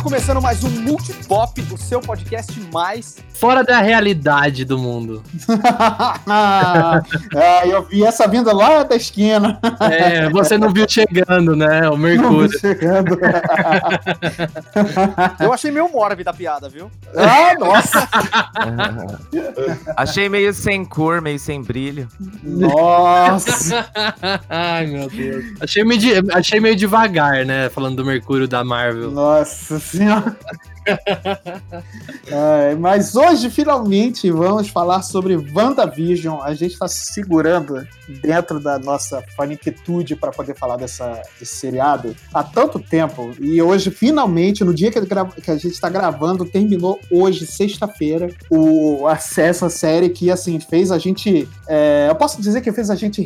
Está começando mais um Multipop, o seu podcast mais fora da realidade do mundo. é, eu vi essa vinda lá da esquina. É, você não viu chegando, né? O Mercúrio. chegando. eu achei meio mórbida a piada, viu? Ah, nossa! achei meio sem cor, meio sem brilho. Nossa! Ai, meu Deus. Achei meio, de, achei meio devagar, né? Falando do Mercúrio da Marvel. Nossa Yeah. é, mas hoje, finalmente, vamos falar sobre WandaVision. A gente está se segurando dentro da nossa faniquitude para poder falar dessa, desse seriado há tanto tempo. E hoje, finalmente, no dia que, que a gente está gravando, terminou hoje, sexta-feira, o acesso à série que, assim, fez a gente. É, eu posso dizer que fez a gente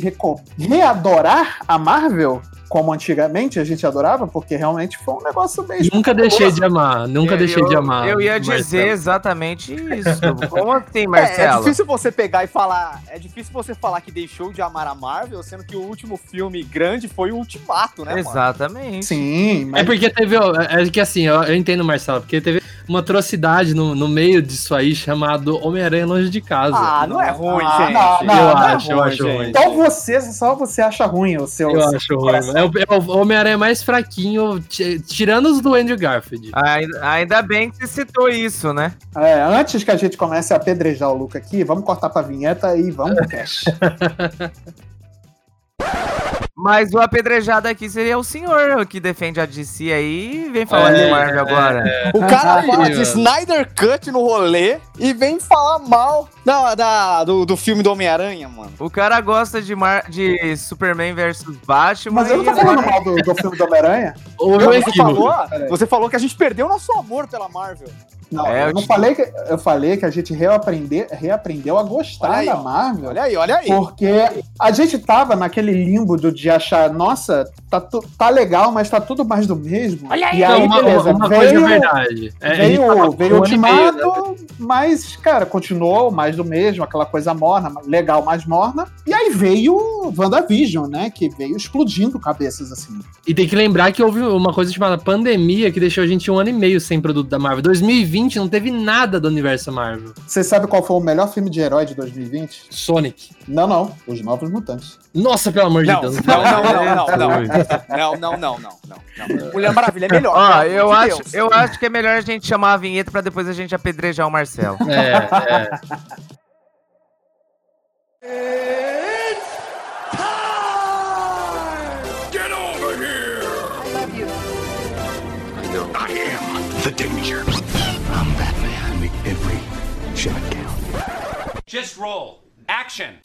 readorar a Marvel como antigamente a gente adorava, porque realmente foi um negócio bem. Nunca deixei de amar, nunca eu, deixei de amar. Eu ia dizer exatamente isso. Como assim, Marcelo? É, é, difícil você pegar e falar. É difícil você falar que deixou de amar a Marvel, sendo que o último filme grande foi o Ultimato, né? Exatamente. Mano? Sim. Mas... É porque teve. É que assim, eu, eu entendo, Marcelo, porque teve uma atrocidade no, no meio disso aí chamado Homem-Aranha Longe de Casa. Ah, não é ruim, ah, gente. Não, não, eu não é acho, é ruim, eu acho gente. ruim. Então você, só você acha ruim o seu. Eu acho ruim. É o, é o Homem-Aranha mais fraquinho, tirando os do Andrew Garfield. Ainda, ainda bem que você citou isso, né? É, antes que a gente comece a apedrejar o Luca aqui, vamos cortar pra vinheta e vamos pro cast. Mas o apedrejado aqui seria o senhor que defende a DC aí e vem falar é, de Marvel agora. É, O cara fala de Snyder Cut no rolê e vem falar mal da, da do, do filme do Homem-Aranha, mano. O cara gosta de, Mar de Superman versus Batman. Mas eu não tô falando mal do, do filme do Homem-Aranha. Você, falou, você falou que a gente perdeu nosso amor pela Marvel. Não, é, eu, não falei que, eu falei que a gente reaprender, reaprendeu a gostar da Marvel. Olha aí, olha aí. Porque a gente tava naquele limbo do, de achar, nossa, tá, tu, tá legal, mas tá tudo mais do mesmo. Olha aí, e aí uma, beleza. Uma, veio, coisa é verdade. É, veio veio o Ultimato, né? mas, cara, continuou mais do mesmo, aquela coisa morna, legal, mais morna. E aí veio WandaVision, né? Que veio explodindo cabeças assim. E tem que lembrar que houve uma coisa chamada pandemia que deixou a gente um ano e meio sem produto da Marvel. 2020 não teve nada do universo Marvel. Você sabe qual foi o melhor filme de herói de 2020? Sonic. Não, não. Os Novos Mutantes. Nossa, pelo amor não, de Deus. Não, não, não, não, não. Não, não, não, não, não. Mulher Maravilha é melhor. Ó, eu, acho, eu acho que é melhor a gente chamar a vinheta pra depois a gente apedrejar o Marcelo. É, é. It's time! Shot. Just roll. Action!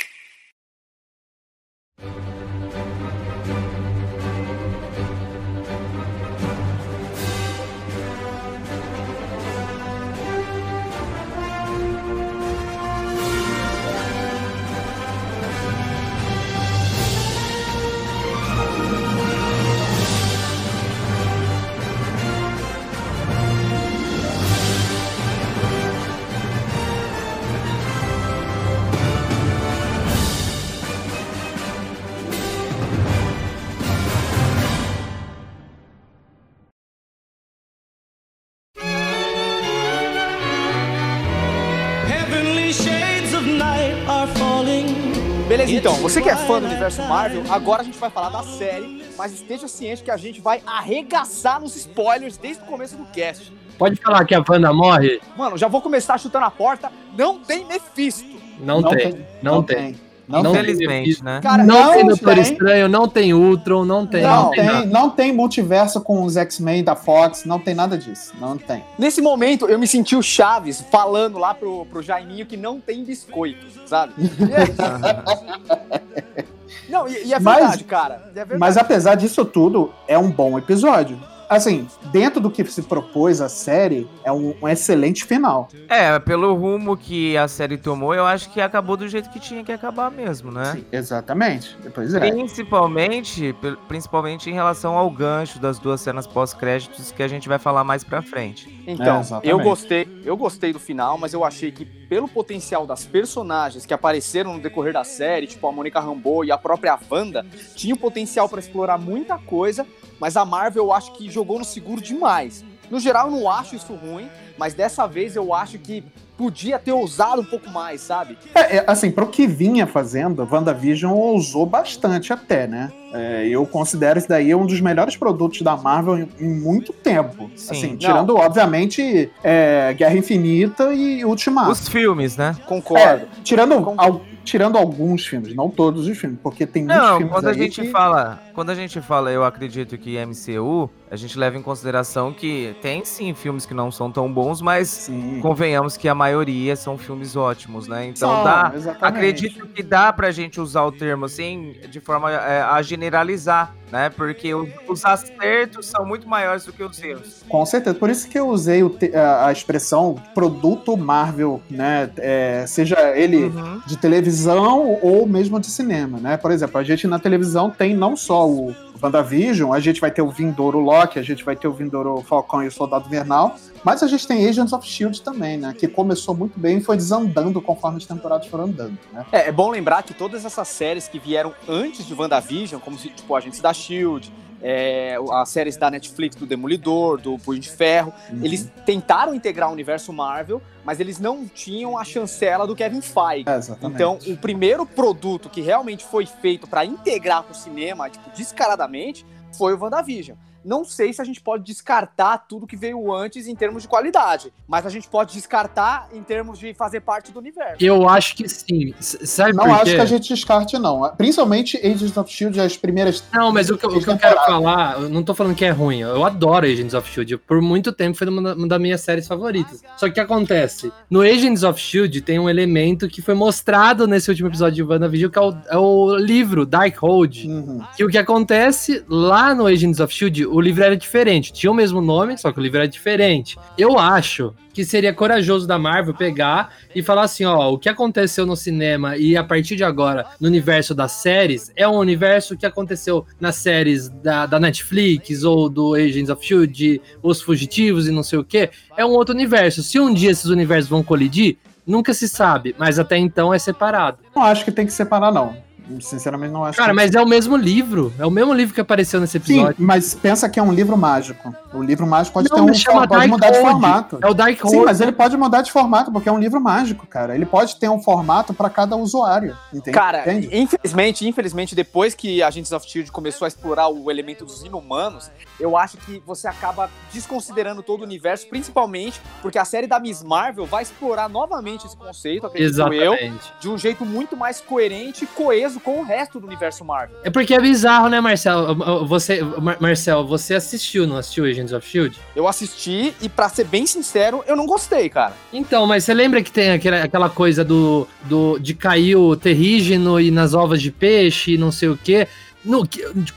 Beleza, então, você que é fã do universo Marvel, agora a gente vai falar da série, mas esteja ciente que a gente vai arregaçar nos spoilers desde o começo do cast. Pode falar que a Wanda morre? Mano, já vou começar chutando a porta. Não tem Mephisto. Não, não tem, tem, não, não tem. tem. Não, não felizmente, né? Cara, não, não tem Doutor Estranho, não tem Ultron, não tem. Não, não tem, tem não tem multiverso com os X-Men da Fox, não tem nada disso. Não tem. Nesse momento, eu me senti o Chaves falando lá pro, pro Jaiminho que não tem biscoito, sabe? não, e, e é verdade, mas, cara. É verdade. Mas apesar disso tudo, é um bom episódio assim, dentro do que se propôs a série, é um, um, excelente final. É, pelo rumo que a série tomou, eu acho que acabou do jeito que tinha que acabar mesmo, né? Sim, exatamente. Depois é. Principalmente, principalmente em relação ao gancho das duas cenas pós-créditos que a gente vai falar mais pra frente. Então, é, eu gostei, eu gostei do final, mas eu achei que pelo potencial das personagens que apareceram no decorrer da série, tipo a Mônica Rambeau e a própria Wanda, tinha o potencial para explorar muita coisa, mas a Marvel eu acho que jogou no seguro demais. No geral, eu não acho isso ruim, mas dessa vez eu acho que podia ter ousado um pouco mais, sabe? É, é, assim, pro que vinha fazendo, WandaVision ousou bastante até, né? É, eu considero isso daí um dos melhores produtos da Marvel em, em muito tempo. Sim. assim, tirando, obviamente, é, Guerra Infinita e Ultimato. Os filmes, né? Concordo. É, tirando, Concordo. al- tirando alguns filmes, não todos os filmes, porque tem muitos Não, filmes quando a gente que- fala, quando a gente fala, eu acredito que MCU, a gente leva em consideração que tem sim filmes que não são tão bons, mas Sim. convenhamos que a maioria são filmes ótimos, né? Então São, dá, exatamente. acredito que dá pra gente usar o termo assim de forma é, a generalizar, né? Porque os acertos são muito maiores do que os erros. Com certeza, por isso que eu usei o te- a, a expressão produto Marvel, né? É, seja ele Uhum. de televisão ou mesmo de cinema, né? Por exemplo, a gente na televisão tem não só o WandaVision, a gente vai ter o Vindouro Loki, a gente vai ter o Vindouro Falcão e o Soldado Invernal, mas a gente tem Agents of S.H.I.E.L.D. também, né? Que começou muito bem e foi desandando conforme as temporadas foram andando, né? É, é bom lembrar que todas essas séries que vieram antes de WandaVision, como tipo Agentes da Shield, é, as séries da Netflix do Demolidor, do Punho de Ferro, Uhum. eles tentaram integrar o universo Marvel, mas eles não tinham a chancela do Kevin Feige. É. Então, o primeiro produto que realmente foi feito pra integrar com o cinema, tipo, descaradamente, foi o WandaVision. Não sei se a gente pode descartar tudo que veio antes em termos de qualidade, mas a gente pode descartar em termos de fazer parte do universo. Eu acho que sim. Sabe não acho que a gente descarte, não. Principalmente Agents of S.H.I.E.L.D., as primeiras Não, mas o que, eu- o que eu quero falar, eu não tô falando que é ruim. Eu adoro Agents of Shield. Por muito tempo foi uma das minhas séries favoritas. Só que o que acontece? No Agents of Shield tem um elemento que foi mostrado nesse último episódio de WandaVision, que é o, é o livro Darkhold. Uhum. Que o que acontece lá no Agents of Shield, o livro era diferente. Tinha o mesmo nome, só que o livro era diferente. Eu acho que seria corajoso da Marvel pegar e falar assim, ó, o que aconteceu no cinema e a partir de agora no universo das séries é um universo que aconteceu nas séries da, da Netflix ou do Agents of Shield, Os Fugitivos e não sei o que. É um outro universo. Se um dia esses universos vão colidir, nunca se sabe, mas até então é separado. Não acho que tem que separar, não. Sinceramente, não acho Cara, que... mas é o mesmo livro. É o mesmo livro que apareceu nesse Sim, episódio. mas pensa que é um livro mágico. O livro mágico pode Não, ter um chama pode mudar de formato. É o Dark Sim, mas ele pode mudar de formato, porque é um livro mágico, cara. Ele pode ter um formato para cada usuário. Entende? Cara, Entende? infelizmente, infelizmente, depois que Agents of Shield começou a explorar o elemento dos inumanos, eu acho que você acaba desconsiderando todo o universo, principalmente porque a série da Miss Marvel vai explorar novamente esse conceito, acredito eu, Exatamente. de um jeito muito mais coerente e coeso com o resto do universo Marvel. É porque é bizarro, né, Marcel? Você, Mar- Marcel, você assistiu, não assistiu Agents of Shield? Eu assisti e, pra ser bem sincero, eu não gostei, cara. Então, mas você lembra que tem aquela, aquela coisa do, do de cair o terrígeno e nas ovas de peixe e não sei o quê? No,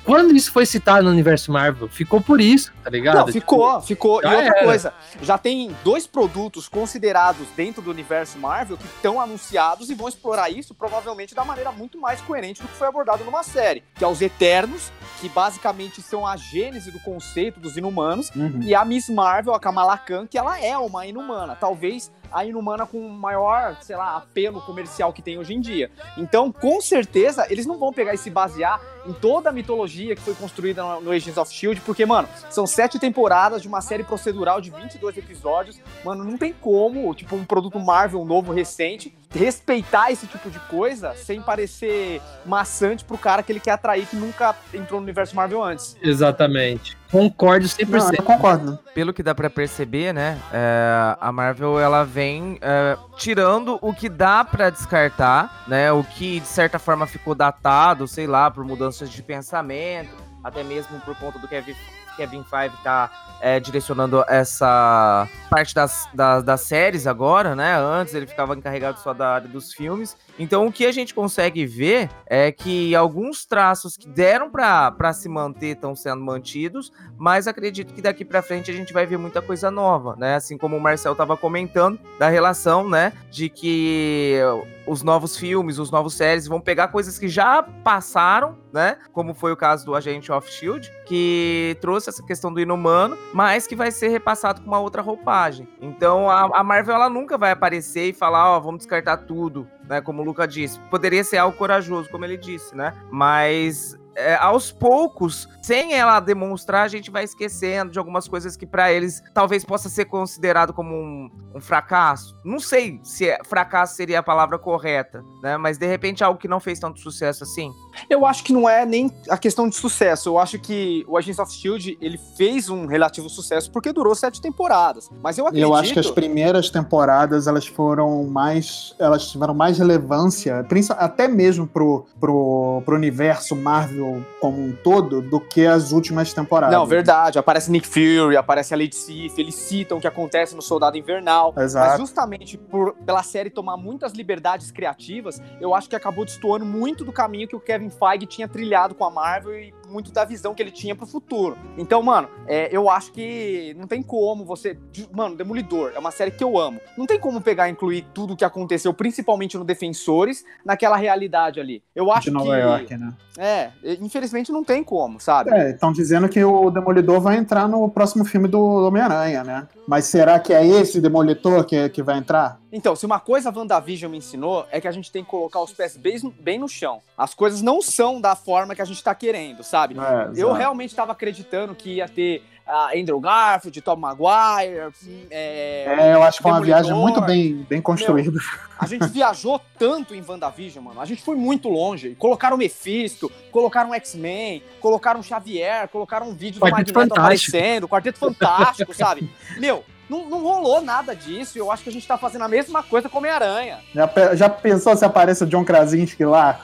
quando isso foi citado no universo Marvel? Ficou por isso, tá ligado? Não, ficou, ficou. E outra era. coisa, já tem dois produtos considerados dentro do universo Marvel que estão anunciados e vão explorar isso provavelmente da maneira muito mais coerente do que foi abordado numa série, que é os Eternos, que basicamente são a gênese do conceito dos inumanos, Uhum. e a Miss Marvel, a Kamala Khan, que ela é uma inumana, talvez a inumana com o maior, sei lá, apelo comercial que tem hoje em dia. Então, com certeza, eles não vão pegar e se basear em toda a mitologia que foi construída no, Agents of S.H.I.E.L.D., porque, mano, são sete temporadas de uma série procedural de 22 episódios. Mano, não tem como, tipo, um produto Marvel novo, recente, respeitar esse tipo de coisa sem parecer maçante pro cara que ele quer atrair que nunca entrou no universo Marvel antes. Exatamente. Concordo 100%. Não, eu concordo. Pelo que dá pra perceber, né, é, a Marvel ela vem é, tirando o que dá pra descartar, né, o que de certa forma ficou datado, sei lá, por mudanças de pensamento, até mesmo por conta do Kevin Kevin Feige tá é, direcionando essa parte das, das, das séries agora, né? Antes ele ficava encarregado só da área dos filmes. Então o que a gente consegue ver é que alguns traços que deram pra se manter estão sendo mantidos, mas acredito que daqui pra frente a gente vai ver muita coisa nova, né? Assim como o Marcel tava comentando da relação, né? De que os novos filmes, os novos séries vão pegar coisas que já passaram, né? Como foi o caso do Agente of Shield, que trouxe essa questão do inumano, mas que vai ser repassado com uma outra roupagem. Então a, a Marvel ela nunca vai aparecer e falar, ó, vamos descartar tudo, né? Como o Luca disse. Poderia ser algo corajoso, como ele disse, né? Mas é, aos poucos, sem ela demonstrar, a gente vai esquecendo de algumas coisas que para eles talvez possa ser considerado como um, um fracasso. Não sei se é, fracasso seria a palavra correta, né? Mas de repente algo que não fez tanto sucesso assim. Eu acho que não é nem a questão de sucesso. Eu acho que o Agents of Shield ele fez um relativo sucesso porque durou sete temporadas. Mas eu acredito. Eu acho que as primeiras temporadas elas foram mais, elas tiveram mais relevância, até mesmo pro, pro, pro universo Marvel como um todo, do que as últimas temporadas. Não, verdade. Aparece Nick Fury, aparece a Lady Sif, eles citam o que acontece no Soldado Invernal. Exato. Mas justamente por, pela série tomar muitas liberdades criativas, eu acho que acabou destoando muito do caminho que o Kevin Feige tinha trilhado com a Marvel e muito da visão que ele tinha pro futuro. Então, mano, é, eu acho que não tem como você. Mano, Demolidor é uma série que eu amo. Não tem como pegar e incluir tudo o que aconteceu, principalmente no Defensores, naquela realidade ali. Eu acho De Nova que. York, né? É, infelizmente não tem como, sabe? É, estão dizendo que o Demolidor vai entrar no próximo filme do Homem-Aranha, né? Mas será que é esse Demolidor que, que vai entrar? Então, se uma coisa a WandaVision me ensinou é que a gente tem que colocar os pés bem, bem no chão. As coisas não são da forma que a gente tá querendo, sabe? É, Eu realmente estava acreditando que ia ter a Andrew Garfield, Tom Maguire. É, É, eu acho que foi uma viagem muito bem, bem construída. A gente viajou tanto em WandaVision, mano. A gente foi muito longe. Colocaram Mephisto, colocaram X-Men, colocaram Xavier, colocaram um vídeo Quarteto do Magneto Fantástico. aparecendo, Quarteto Fantástico, sabe? Meu, não, não rolou nada disso. e Eu acho que a gente tá fazendo a mesma coisa com Homem-Aranha. Já, pe- já pensou se aparece o John Krasinski lá?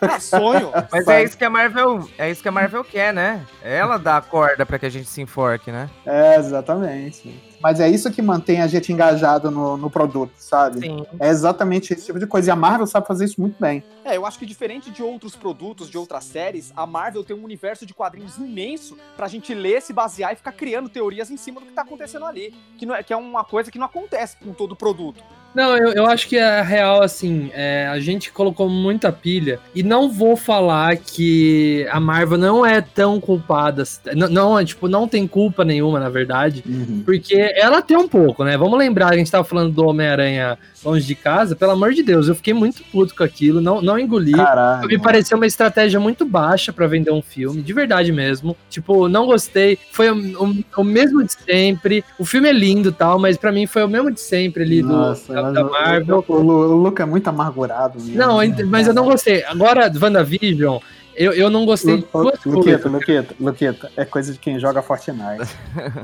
Cara, sonho. Mas é isso que a Marvel, é isso que a Marvel quer, né? Ela dá a corda pra que a gente se enforque, né? É, exatamente. Mas é isso que mantém a gente engajado no, no produto, sabe? Sim. É exatamente esse tipo de coisa. E a Marvel sabe fazer isso muito bem. É, eu acho que diferente de outros produtos, de outras séries, a Marvel tem um universo de quadrinhos imenso pra gente ler, se basear e ficar criando teorias em cima do que tá acontecendo ali. Que, não é, que é uma coisa que não acontece com todo produto. Não, eu, eu acho que é real, assim, é, a gente colocou muita pilha e não vou falar que a Marvel não é tão culpada, não, não, tipo, não tem culpa nenhuma, na verdade, porque ela tem um pouco, né? Vamos lembrar, a gente tava falando do Homem-Aranha longe de casa, pelo amor de Deus, eu fiquei muito puto com aquilo, não, não engoli. Caralho. Me pareceu uma estratégia muito baixa pra vender um filme, de verdade mesmo. Tipo, não gostei. Foi o, o- o mesmo de sempre. O filme é lindo e tal, mas pra mim foi o mesmo de sempre ali do, Nossa, da, o- Marvel. O, Lu- o Luca é muito amargurado. mesmo. Não, ent- mas eu não gostei. Agora, WandaVision, eu, eu não gostei de Lu- duas Luqueta, coisas. Luqueta, Luqueta, é coisa de quem joga Fortnite.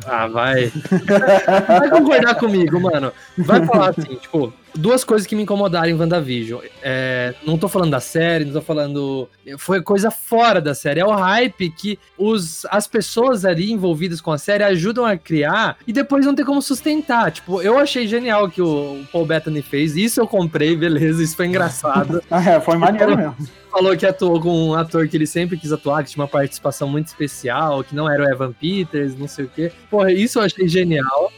Ah, vai. Vai concordar comigo, mano. Vai falar assim, tipo, duas coisas que me incomodaram em WandaVision. É, não tô falando da série, não tô falando. Foi coisa fora da série. É o hype que os, as pessoas ali envolvidas com a série ajudam a criar e depois não tem como sustentar. Tipo, eu achei genial o que o, o Paul Bettany fez. Isso eu comprei, beleza, isso foi engraçado. Ah, é, foi maneiro mesmo. falou que atuou com um ator que ele sempre quis atuar, que tinha uma participação muito especial, que não era o Evan Peters, não sei o quê. Porra, isso eu achei genial.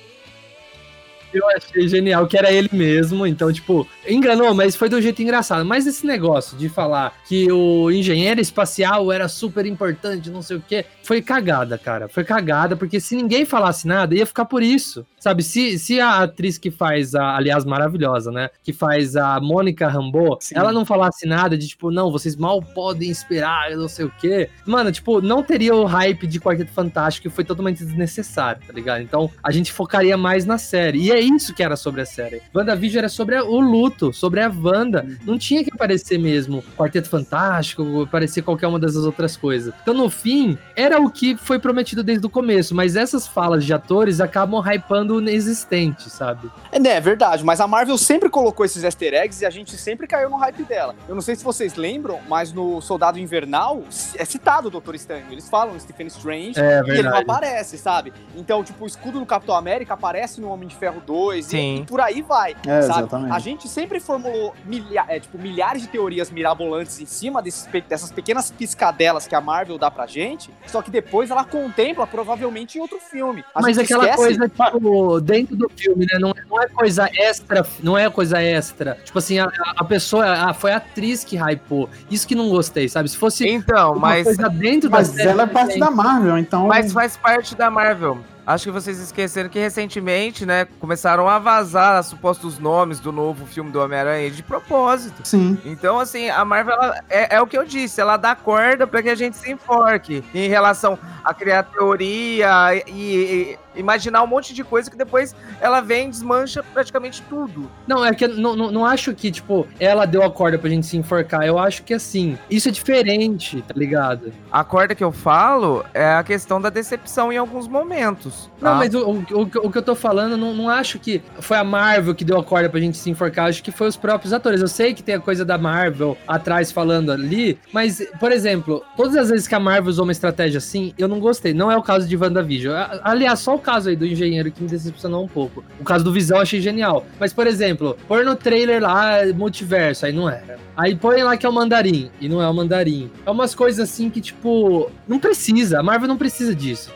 Eu achei genial que era ele mesmo, então, tipo, enganou, mas foi do jeito engraçado. Mas esse negócio de falar que o engenheiro espacial era super importante, não sei o quê, foi cagada, cara. Foi cagada, porque se ninguém falasse nada, ia ficar por isso. Sabe, se, se a atriz que faz, a, aliás, maravilhosa, né? Que faz a Mônica Rambeau, Sim. ela não falasse nada de tipo, não, vocês mal podem esperar, eu não sei o quê. Mano, tipo, não teria o hype de Quarteto Fantástico que foi totalmente desnecessário, tá ligado? Então a gente focaria mais na série. E é isso que era sobre a série. WandaVision era sobre o luto, sobre a Wanda. Não tinha que aparecer mesmo Quarteto Fantástico, aparecer qualquer uma dessas outras coisas. Então, no fim, era o que foi prometido desde o começo, mas essas falas de atores acabam hypando o inexistente, sabe? É, né, é verdade, mas a Marvel sempre colocou esses easter eggs e a gente sempre caiu no hype dela. Eu não sei se vocês lembram, mas no Soldado Invernal é citado o Doutor Estranho. Eles falam Stephen Strange É e ele não aparece, sabe? Então, tipo, o escudo do Capitão América aparece no Homem de Ferro 2 e- Sim. e, por aí vai, É, sabe? exatamente. A gente sempre formulou milha é, tipo, milhares de teorias mirabolantes em cima desses dessas pequenas piscadelas que a Marvel dá pra gente, só que depois ela contempla provavelmente em outro filme. A Mas aquela esquece- coisa, tipo, dentro do filme, né? Não, não é coisa extra, não é coisa extra. Tipo assim, a, a pessoa, a, foi a atriz que hypou. Isso que não gostei, sabe? Se fosse Então, mas, coisa dentro da Mas série. ela é parte da Marvel, então. mas faz parte da Marvel. Acho que vocês esqueceram que recentemente, né, começaram a vazar supostos nomes do novo filme do Homem-Aranha de propósito. Sim. Então, assim, a Marvel ela- é, é o que eu disse, ela dá corda pra que a gente se enforque em relação a criar teoria e- e imaginar um monte de coisa que depois ela vem e desmancha praticamente tudo. Não, é que eu não, não, não acho que, tipo, ela deu a corda pra gente se enforcar. Eu acho que, assim, isso é diferente, tá ligado? A corda que eu falo é a questão da decepção em alguns momentos. Não, tá? mas o, o, o que- o que eu tô falando, não, não acho que foi a Marvel que deu a corda pra gente se enforcar, acho que foi os próprios atores. Eu sei que tem a coisa da Marvel atrás falando ali, mas, por exemplo, todas as vezes que a Marvel usou uma estratégia assim, eu não gostei. Não é o caso de WandaVision. Aliás, só o caso aí do engenheiro que me decepcionou um pouco. O caso do Visão eu achei genial. Mas, por exemplo, pôr no trailer lá multiverso, aí não era. Aí põe lá que é o mandarim, e não é o mandarim. É umas coisas assim que, tipo, não precisa. A Marvel não precisa disso.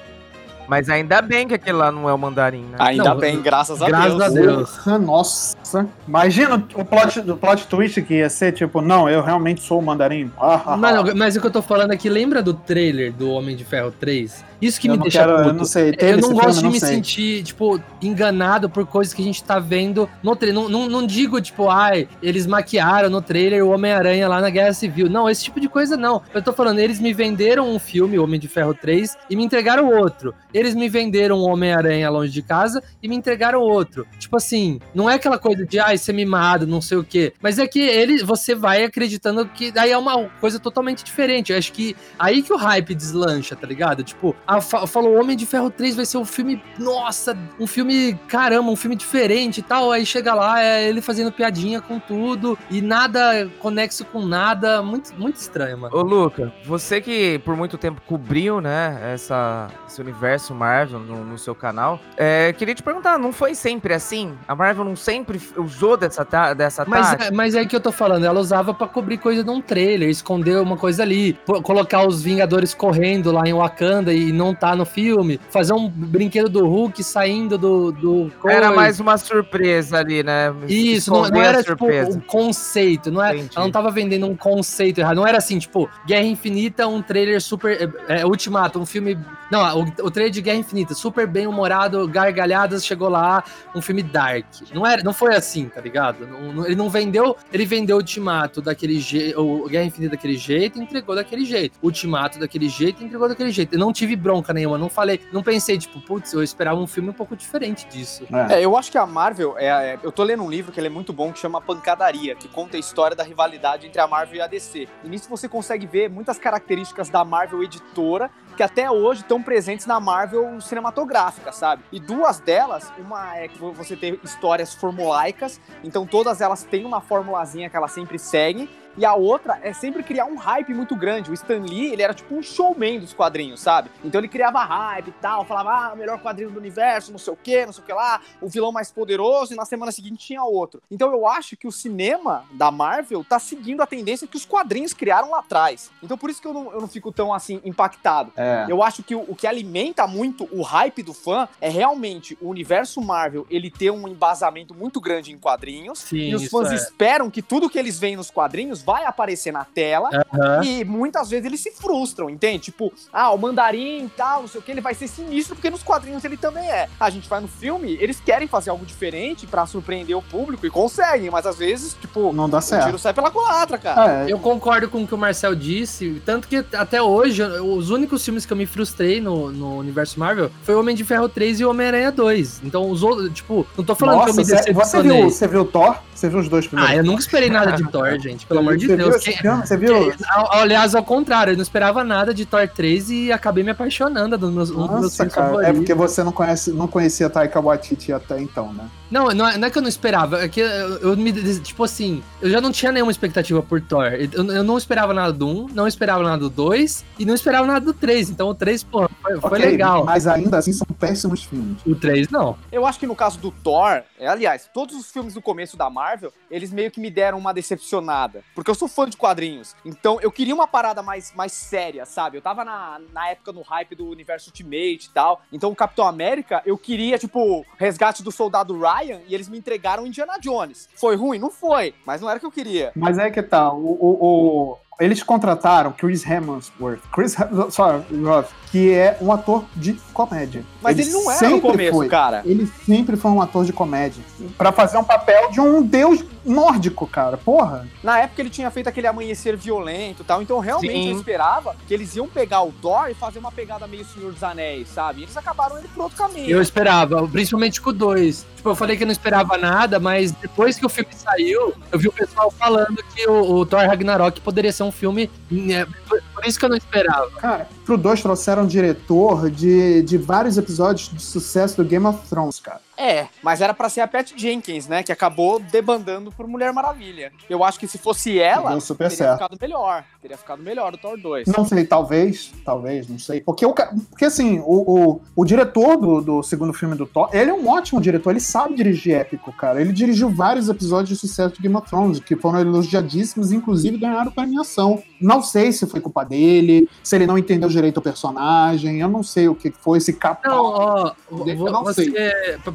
Mas ainda bem que aquele lá não é o mandarim, né? Ainda Não, bem, graças a graças Deus. a Deus. Porra, nossa. Imagina o plot, o plot twist que ia ser, tipo, não, eu realmente sou o mandarim. Ah, ah, Não, ah. não, mas o que eu tô falando é que lembra do trailer do Homem de Ferro 3? Isso que eu me não deixa quero, eu puto. não sei. Eu não gosto filme, de não me sei. sentir, tipo, enganado por coisas que a gente tá vendo no trailer. Não, não, não digo, tipo, ai, eles maquiaram no trailer o Homem-Aranha lá na Guerra Civil. Não, esse tipo de coisa não. Eu tô falando, eles me venderam um filme, o Homem de Ferro 3, e me entregaram outro. Eles me venderam o Homem-Aranha longe de casa e me entregaram outro. Tipo assim, não é aquela coisa de, ai, ser mimado, não sei o quê. Mas é que ele, você vai acreditando que daí é uma coisa totalmente diferente. Eu acho que aí que o hype deslancha, tá ligado? Tipo, a, fa- falou Homem de Ferro 3 vai ser um filme, nossa, um filme, caramba, um filme diferente e tal. Aí chega lá, é ele fazendo piadinha com tudo e nada conexo com nada. Muito, muito estranho, mano. Ô, Luca, você que por muito tempo cobriu, né, essa, esse universo Marvel no, no seu canal, é, queria te perguntar, não foi sempre assim? A Marvel não sempre usou dessa, dessa Mas, tática? é- mas é que eu tô falando, ela usava pra cobrir coisa num trailer, esconder uma coisa ali, colocar os Vingadores correndo lá em Wakanda e não tá no filme, fazer um brinquedo do Hulk saindo do. do Era coisa. mais uma surpresa ali, né? Isso, não, não era tipo surpresa. um conceito, não é, Entendi. ela não tava vendendo um conceito errado, não era assim, tipo, Guerra Infinita, um trailer super, é, é, Ultimato, um filme, não, o, o trailer de Guerra Infinita, super bem humorado, gargalhadas, chegou lá, um filme dark, não era, não foi assim, tá ligado? Não- não- ele não vendeu, ele vendeu Ultimato daquele jeito, o Guerra Infinita daquele jeito, e entregou daquele jeito, Ultimato daquele jeito, e entregou daquele jeito, eu não tive bronca nenhuma, não falei, não pensei, tipo, putz, eu esperava um filme um pouco diferente disso. É. É, eu acho que a Marvel, é, é- eu tô lendo um livro que ele é muito bom, que chama Pancadaria, que conta a história da rivalidade entre a Marvel e a DC. E nisso você consegue ver muitas características da Marvel editora, que até hoje estão presentes na Marvel cinematográfica, sabe? E duas delas, uma é que você tem histórias formulaicas, então todas elas têm uma formulazinha que elas sempre seguem, e a outra é sempre criar um hype muito grande. O Stan Lee, ele era tipo um showman dos quadrinhos, sabe? Então ele criava hype e tal, falava, ah, o melhor quadrinho do universo, não sei o que, não sei o que lá, o vilão mais poderoso, e na semana seguinte tinha outro. Então eu acho que o cinema da Marvel tá seguindo a tendência que os quadrinhos criaram lá atrás. Então por isso que eu não, eu não fico tão assim impactado. É. Eu acho que o, o que alimenta muito o hype do fã é realmente o universo Marvel ele ter um embasamento muito grande em quadrinhos. Sim, e os fãs é. esperam que tudo que eles veem nos quadrinhos vai aparecer na tela. Aham. E muitas vezes eles se frustram, entende? Tipo, ah, o mandarim e tal, não sei o que, ele vai ser sinistro porque nos quadrinhos ele também é. A gente vai no filme, eles querem fazer algo diferente pra surpreender o público e conseguem, mas às vezes, tipo, Não dá o certo. tiro sai pela culatra, cara. É, Eu concordo com o que o Marcel disse, tanto que até hoje, os únicos filmes que eu me frustrei no, no universo Marvel foi o Homem de Ferro 3 e o Homem-Aranha 2. Então, os outros, tipo, não tô falando que eu Nossa, me você, viu, você viu Thor? Você viu os dois primeiros? Ah, eu nunca esperei nada de Thor, gente, pelo amor de Você Deus. Viu Quem-? Você viu? aliás, ao contrário, eu não esperava nada de Thor 3 e acabei me apaixonando dos meus, um dos meus Nossa, cara, é porque você não, conhece, não conhecia Taika Waititi até então, né? Não, não é, não é que eu não esperava, é que eu, eu me. Tipo assim, eu já não tinha nenhuma expectativa por Thor. Eu, eu não esperava nada do 1, não esperava nada do 2 e não esperava nada do 3. Então o 3, pô, foi, foi Ok, legal. Mas ainda assim são péssimos filmes. O 3, não. Eu acho que no caso do Thor, é, aliás, todos os filmes do começo da Marvel, eles meio que me deram uma decepcionada. Porque eu sou fã de quadrinhos. Então eu queria uma parada mais, mais séria, sabe? Eu tava na, na época no hype do universo Ultimate e tal. Então o Capitão América, eu queria, tipo, resgate do soldado Ryan e eles me entregaram Indiana Jones. Foi ruim? Não foi. Mas não era o que eu queria. Mas é que tá, o, o- o- eles contrataram Chris Hemsworth, Chris Hemsworth, que é um ator de comédia. Mas ele, não era no começo, foi. cara. Ele sempre foi um ator de comédia. Pra fazer um papel de um deus nórdico, cara. Porra. Na época ele tinha feito aquele amanhecer violento e tal, então realmente Sim. eu esperava que eles iam pegar o Thor e fazer uma pegada meio Senhor dos Anéis, sabe? E eles acabaram indo pro outro caminho. Eu esperava, principalmente com o 2. Tipo, eu falei que eu não esperava nada, mas depois que o filme saiu, eu vi o pessoal falando que o, o Thor Ragnarok poderia ser um filme. né, por, por isso que eu não esperava. Cara, pro 2 trouxeram um diretor de, de vários episódios de sucesso do Game of Thrones, cara. É, mas era pra ser a Pat Jenkins, né? Que acabou debandando por Mulher Maravilha. Eu acho que se fosse ela, Deu super teria certo. ficado melhor. Teria ficado melhor o Thor 2. Não sei, talvez, talvez, não sei. Porque, o, porque assim, o, o, o diretor do, do segundo filme do Thor, ele é um ótimo diretor, ele sabe dirigir épico, cara. Ele dirigiu vários episódios de sucesso de Game of Thrones, que foram elogiadíssimos, inclusive ganharam premiação. Não sei se foi culpa dele, se ele não entendeu direito o personagem, eu não sei o que foi, se captou. Não, ó, Eu não você,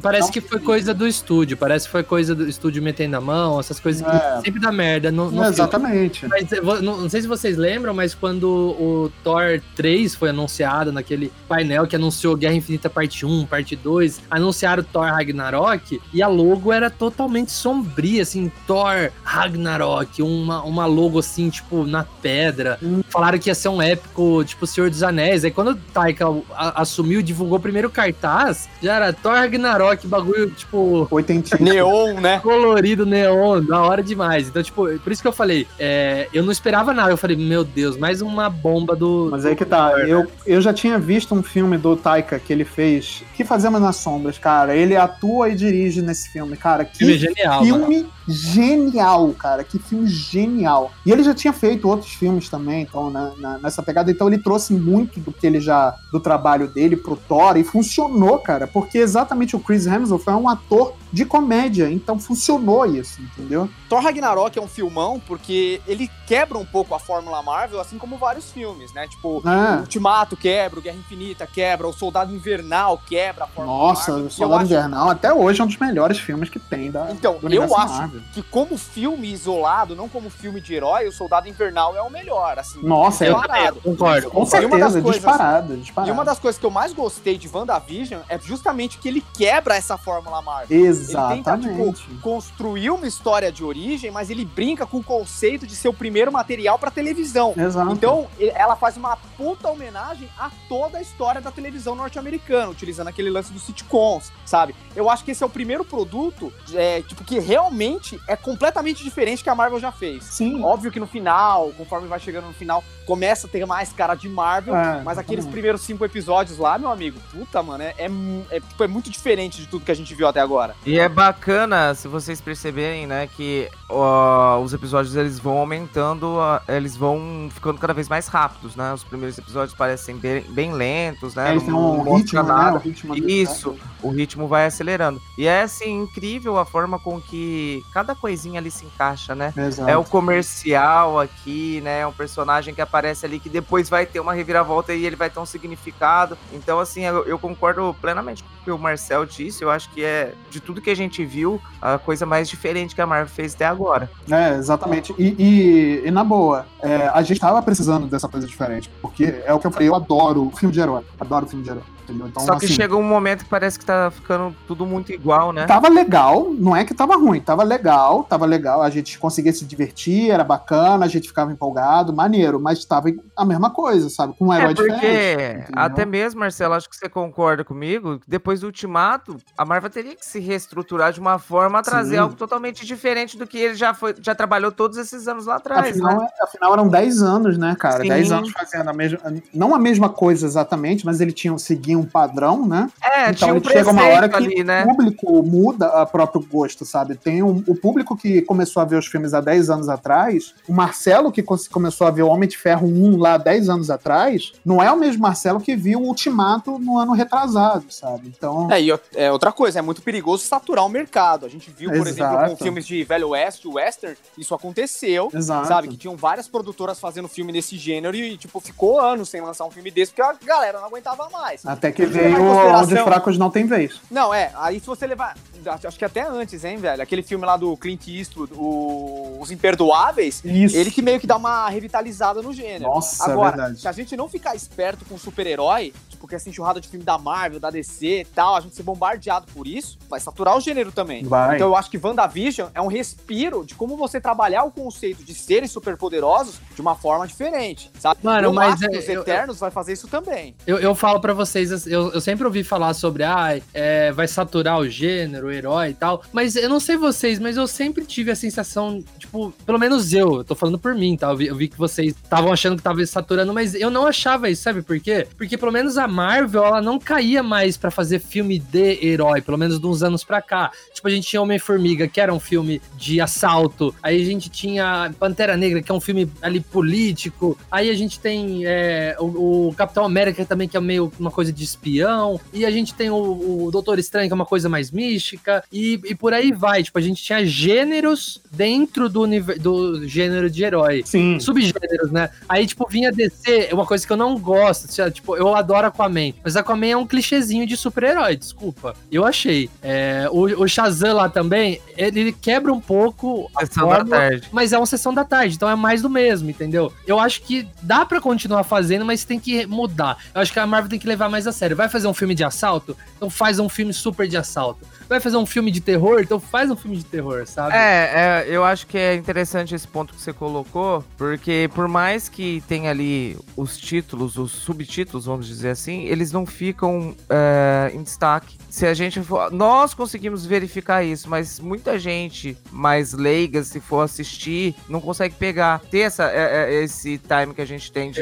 parece Não que foi coisa do estúdio, parece que foi coisa do estúdio metendo a mão, essas coisas que É. sempre dá merda no, no É, exatamente. Mas vou- não, não sei se vocês lembram, mas quando o Thor 3 foi anunciado naquele painel que anunciou Guerra Infinita parte 1, parte 2, anunciaram Thor Ragnarok e a logo era totalmente sombria, assim, Thor Ragnarok, uma, uma logo assim, tipo, na pedra. Hum. Falaram que ia ser um épico, tipo, Senhor dos Anéis. Aí quando o Taika assumiu e divulgou o primeiro cartaz, já era Thor Ragnarok, bagulho, tipo, Oitentinho. Neon, né? colorido, neon, da hora demais. Então, tipo, por isso que eu falei, é, eu não esperava nada. Eu falei, meu Deus, mais uma bomba do. Mas aí que tá, eu, eu já tinha visto um filme do Taika que ele fez, Que Fazemos nas Sombras, cara. Ele atua e dirige nesse filme, cara. Que filme é genial. mano. filme genial, cara. Que filme genial. E ele já tinha feito outros filmes também, então, né, na- nessa pegada. Então ele trouxe muito do que ele já. do trabalho dele pro Thor e funcionou, cara. Porque exatamente o Chris Hemsworth é um ator de comédia. Então funcionou isso, entendeu? Thor Ragnarok é um filmão porque ele quebra um pouco a fórmula Marvel, assim como vários filmes, né? Tipo, o É. Ultimato quebra, o Guerra Infinita quebra, o Soldado Invernal quebra a fórmula Nossa, Marvel. o E eu Soldado acho- Invernal até hoje é um dos melhores filmes que tem da. Então, do eu acho Marvel. que como filme isolado, não como filme de herói, o Soldado Invernal é o melhor, assim. Nossa, eu disparado. concordo. com E uma das certeza, coisas- disparado, disparado. E uma das coisas que eu mais gostei de WandaVision é justamente que ele quebra essa fórmula Marvel. Exatamente. tipo, construir uma história de origem, mas ele brinca com o conceito de ser o primeiro material pra televisão. Exato. Então, ela faz uma puta homenagem a toda a história da televisão norte-americana, utilizando aquele lance dos sitcoms, sabe? Eu acho que esse é o primeiro produto, é, tipo, que realmente é completamente diferente que a Marvel já fez. sim. Óbvio que no final, conforme vai chegando no final, começa a ter mais cara de Marvel, É, mas aqueles exatamente. primeiros cinco episódios lá, meu amigo, puta, mano, é, é, é, tipo, é muito diferente de tudo que a gente viu até agora. E é bacana, se vocês perceberem, né, que ó, os episódios eles vão aumentando, ó, eles vão ficando cada vez mais rápidos, né? Os primeiros episódios parecem bem, bem lentos, né? É, eles não mostra ritmo, né? nada. O ritmo do- Isso, o ritmo vai acelerando. E é assim incrível a forma com que cada coisinha ali se encaixa, né? Exato. É o comercial aqui, né? É um personagem que aparece ali que depois vai ter uma reviravolta e ele vai ter um significado. Então, assim, eu, eu concordo plenamente com o que o Marcel disse. Eu acho que é, de tudo que a gente viu, a coisa mais diferente que a Marvel fez até agora. É, exatamente. E, e- e na boa, é, a gente tava precisando dessa coisa diferente. Porque é o que eu falei, eu adoro filme de herói. Adoro filme de herói. Entendeu? Então, Só que assim, chega um momento que parece que tá ficando tudo muito igual, né? Tava legal, não é que tava ruim, tava legal, tava legal, a gente conseguia se divertir, era bacana, a gente ficava empolgado, maneiro, mas tava a mesma coisa, sabe? Com um herói É porque, diferente. entendeu? até mesmo, Marcelo, acho que você concorda comigo, depois do Ultimato, a Marvel teria que se reestruturar de uma forma a trazer Sim. algo totalmente diferente do que ele já foi, já trabalhou todos esses anos lá atrás, Afinal, né? é- afinal, eram 10 anos, né, cara? Sim. 10 anos fazendo a mesma. Não a mesma coisa exatamente, mas ele tinha um padrão, né? É, então tinha um chega uma hora que ali, né? o público muda a próprio gosto, sabe? Tem um- o público que começou a ver os filmes há 10 anos atrás, o Marcelo que começou a ver o Homem de Ferro 1 lá 10 anos atrás, não é o mesmo Marcelo que viu o Ultimato no ano retrasado, sabe? Então. É, e é, outra coisa, é muito perigoso saturar o mercado. A gente viu, por exemplo, com Exato. filmes de Velho Oeste, Western, isso aconteceu. Exato. Sabe, que tinham várias produtoras fazendo filme nesse gênero e, tipo, ficou anos sem lançar um filme desse porque a galera não aguentava mais. Até que levar em veio consideração- onde os fracos não tem vez. Não, é, aí se você levar. acho que até antes, hein, velho? Aquele filme lá do Clint Eastwood, o- Os Imperdoáveis, Isso. ele que meio que dá uma revitalizada no gênero. Nossa, é Agora, verdade. se a gente não ficar esperto com super-herói, tipo, que essa enxurrada de filme da Marvel, da DC e tal, a gente ser bombardeado por isso, vai saturar o gênero também. Vai. Então eu acho que WandaVision é um respiro de como você trabalhar o conceito de seres superpoderosos de uma forma diferente, sabe? Mano, eu mas acho que é- os eu- Eternos vai fazer isso também. Eu, eu falo pra vocês, eu, eu sempre ouvi falar sobre, ah, é, vai saturar o gênero, o herói e tal, mas eu não sei vocês, mas eu sempre tive a sensação, tipo, pelo menos eu, eu tô falando por mim, tá? Eu vi, eu vi que vocês estavam achando que tava saturando, mas eu não achava isso, sabe por quê? Porque pelo menos a Marvel, ela não caía mais pra fazer filme de herói, pelo menos de uns anos pra cá. Tipo, a gente tinha Homem-Formiga, que era um filme de assalto, aí a gente tinha Pantera Negra, que é um filme ali político, aí a gente tem é, o, o Capitão América também, que é meio uma coisa de espião, e a gente tem o, o Doutor Estranho, que é uma coisa mais mística, e, e por aí vai. Tipo, a gente tinha gêneros dentro do, do gênero de herói Sim. subgêneros, né? Aí, tipo, vinha DC, é uma coisa que eu não gosto. Tipo, eu adoro Aquaman. Mas Aquaman é um clichêzinho de super-herói, desculpa. Eu achei. É, o, o Shazam lá também, ele, ele quebra um pouco a Sessão da tarde. mas é uma sessão da tarde, então é mais do mesmo, entendeu? Eu acho que dá pra continuar fazendo, mas tem que mudar. Eu acho que a Marvel tem que levar mais a sério. Vai fazer um filme de assalto? Então faz um filme super de assalto. Vai fazer um filme de terror? Então faz um filme de terror, sabe? É, é, eu acho que é interessante esse ponto que você colocou, porque por mais que tenha ali os títulos, os subtítulos, vamos dizer assim, eles não ficam é, em destaque. Se a gente for. Nós conseguimos verificar isso, mas muita gente mais leiga, se for assistir, não consegue pegar, ter essa, é, é, esse time que a gente tem de,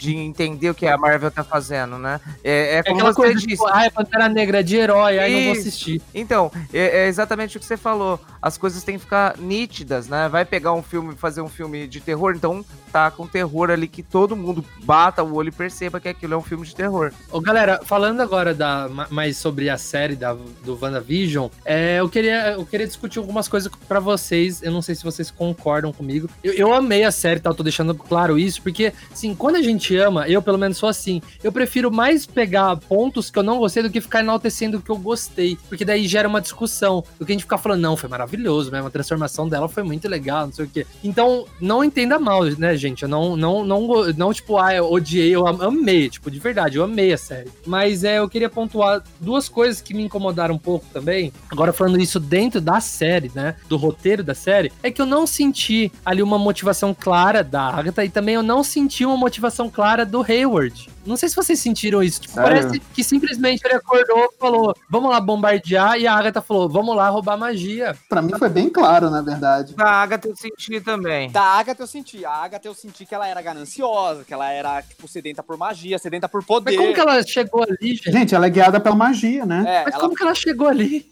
de entender o que a Marvel tá fazendo, né? É, é É como aquela você coisa disse. tipo, ah, é Pantera Negra de herói, aí não vou assistir. Então, é, é exatamente o que você falou. As coisas têm que ficar nítidas, né? Vai pegar um filme, fazer um filme de terror, então tá com terror ali que todo mundo bata o olho e perceba que aquilo é um filme de terror. Ô, galera, falando agora da, ma- mais sobre a série da, do WandaVision, é, eu, queria, eu queria discutir algumas coisas pra vocês. Eu não sei se vocês concordam comigo. Eu, eu amei a série, tá? Eu tô deixando claro isso, porque, assim, quando a gente ama, eu pelo menos sou assim, eu prefiro mais pegar pontos que eu não gostei do que ficar enaltecendo o que eu gostei. Porque daí gera uma discussão. Do que a gente ficar falando, não, foi maravilhoso, né? A transformação dela foi muito legal, não sei o quê. Então, não entenda mal, né, gente? Eu não, não, não, não tipo, ah, eu odiei, eu am- amei, tipo, de verdade, eu amei a série. Mas é, eu queria pontuar duas coisas que me incomodaram um pouco também. Agora, falando isso dentro da série, né? Do roteiro da série, é que eu não senti ali uma motivação clara da Agatha e também eu não senti uma motivação clara do Hayward. Não sei se vocês sentiram isso. Tipo, parece que simplesmente ele acordou e falou: vamos lá bombardear, e a Agatha falou: vamos lá roubar magia. Pra mim foi bem claro, na verdade. Da Agatha eu senti também. Da Agatha eu senti. A Agatha eu senti que ela era gananciosa, que ela era, tipo, sedenta por magia, sedenta por poder. Mas como que ela chegou ali, gente? Gente, ela é guiada pela magia, né? É, Mas ela como que ela chegou ali?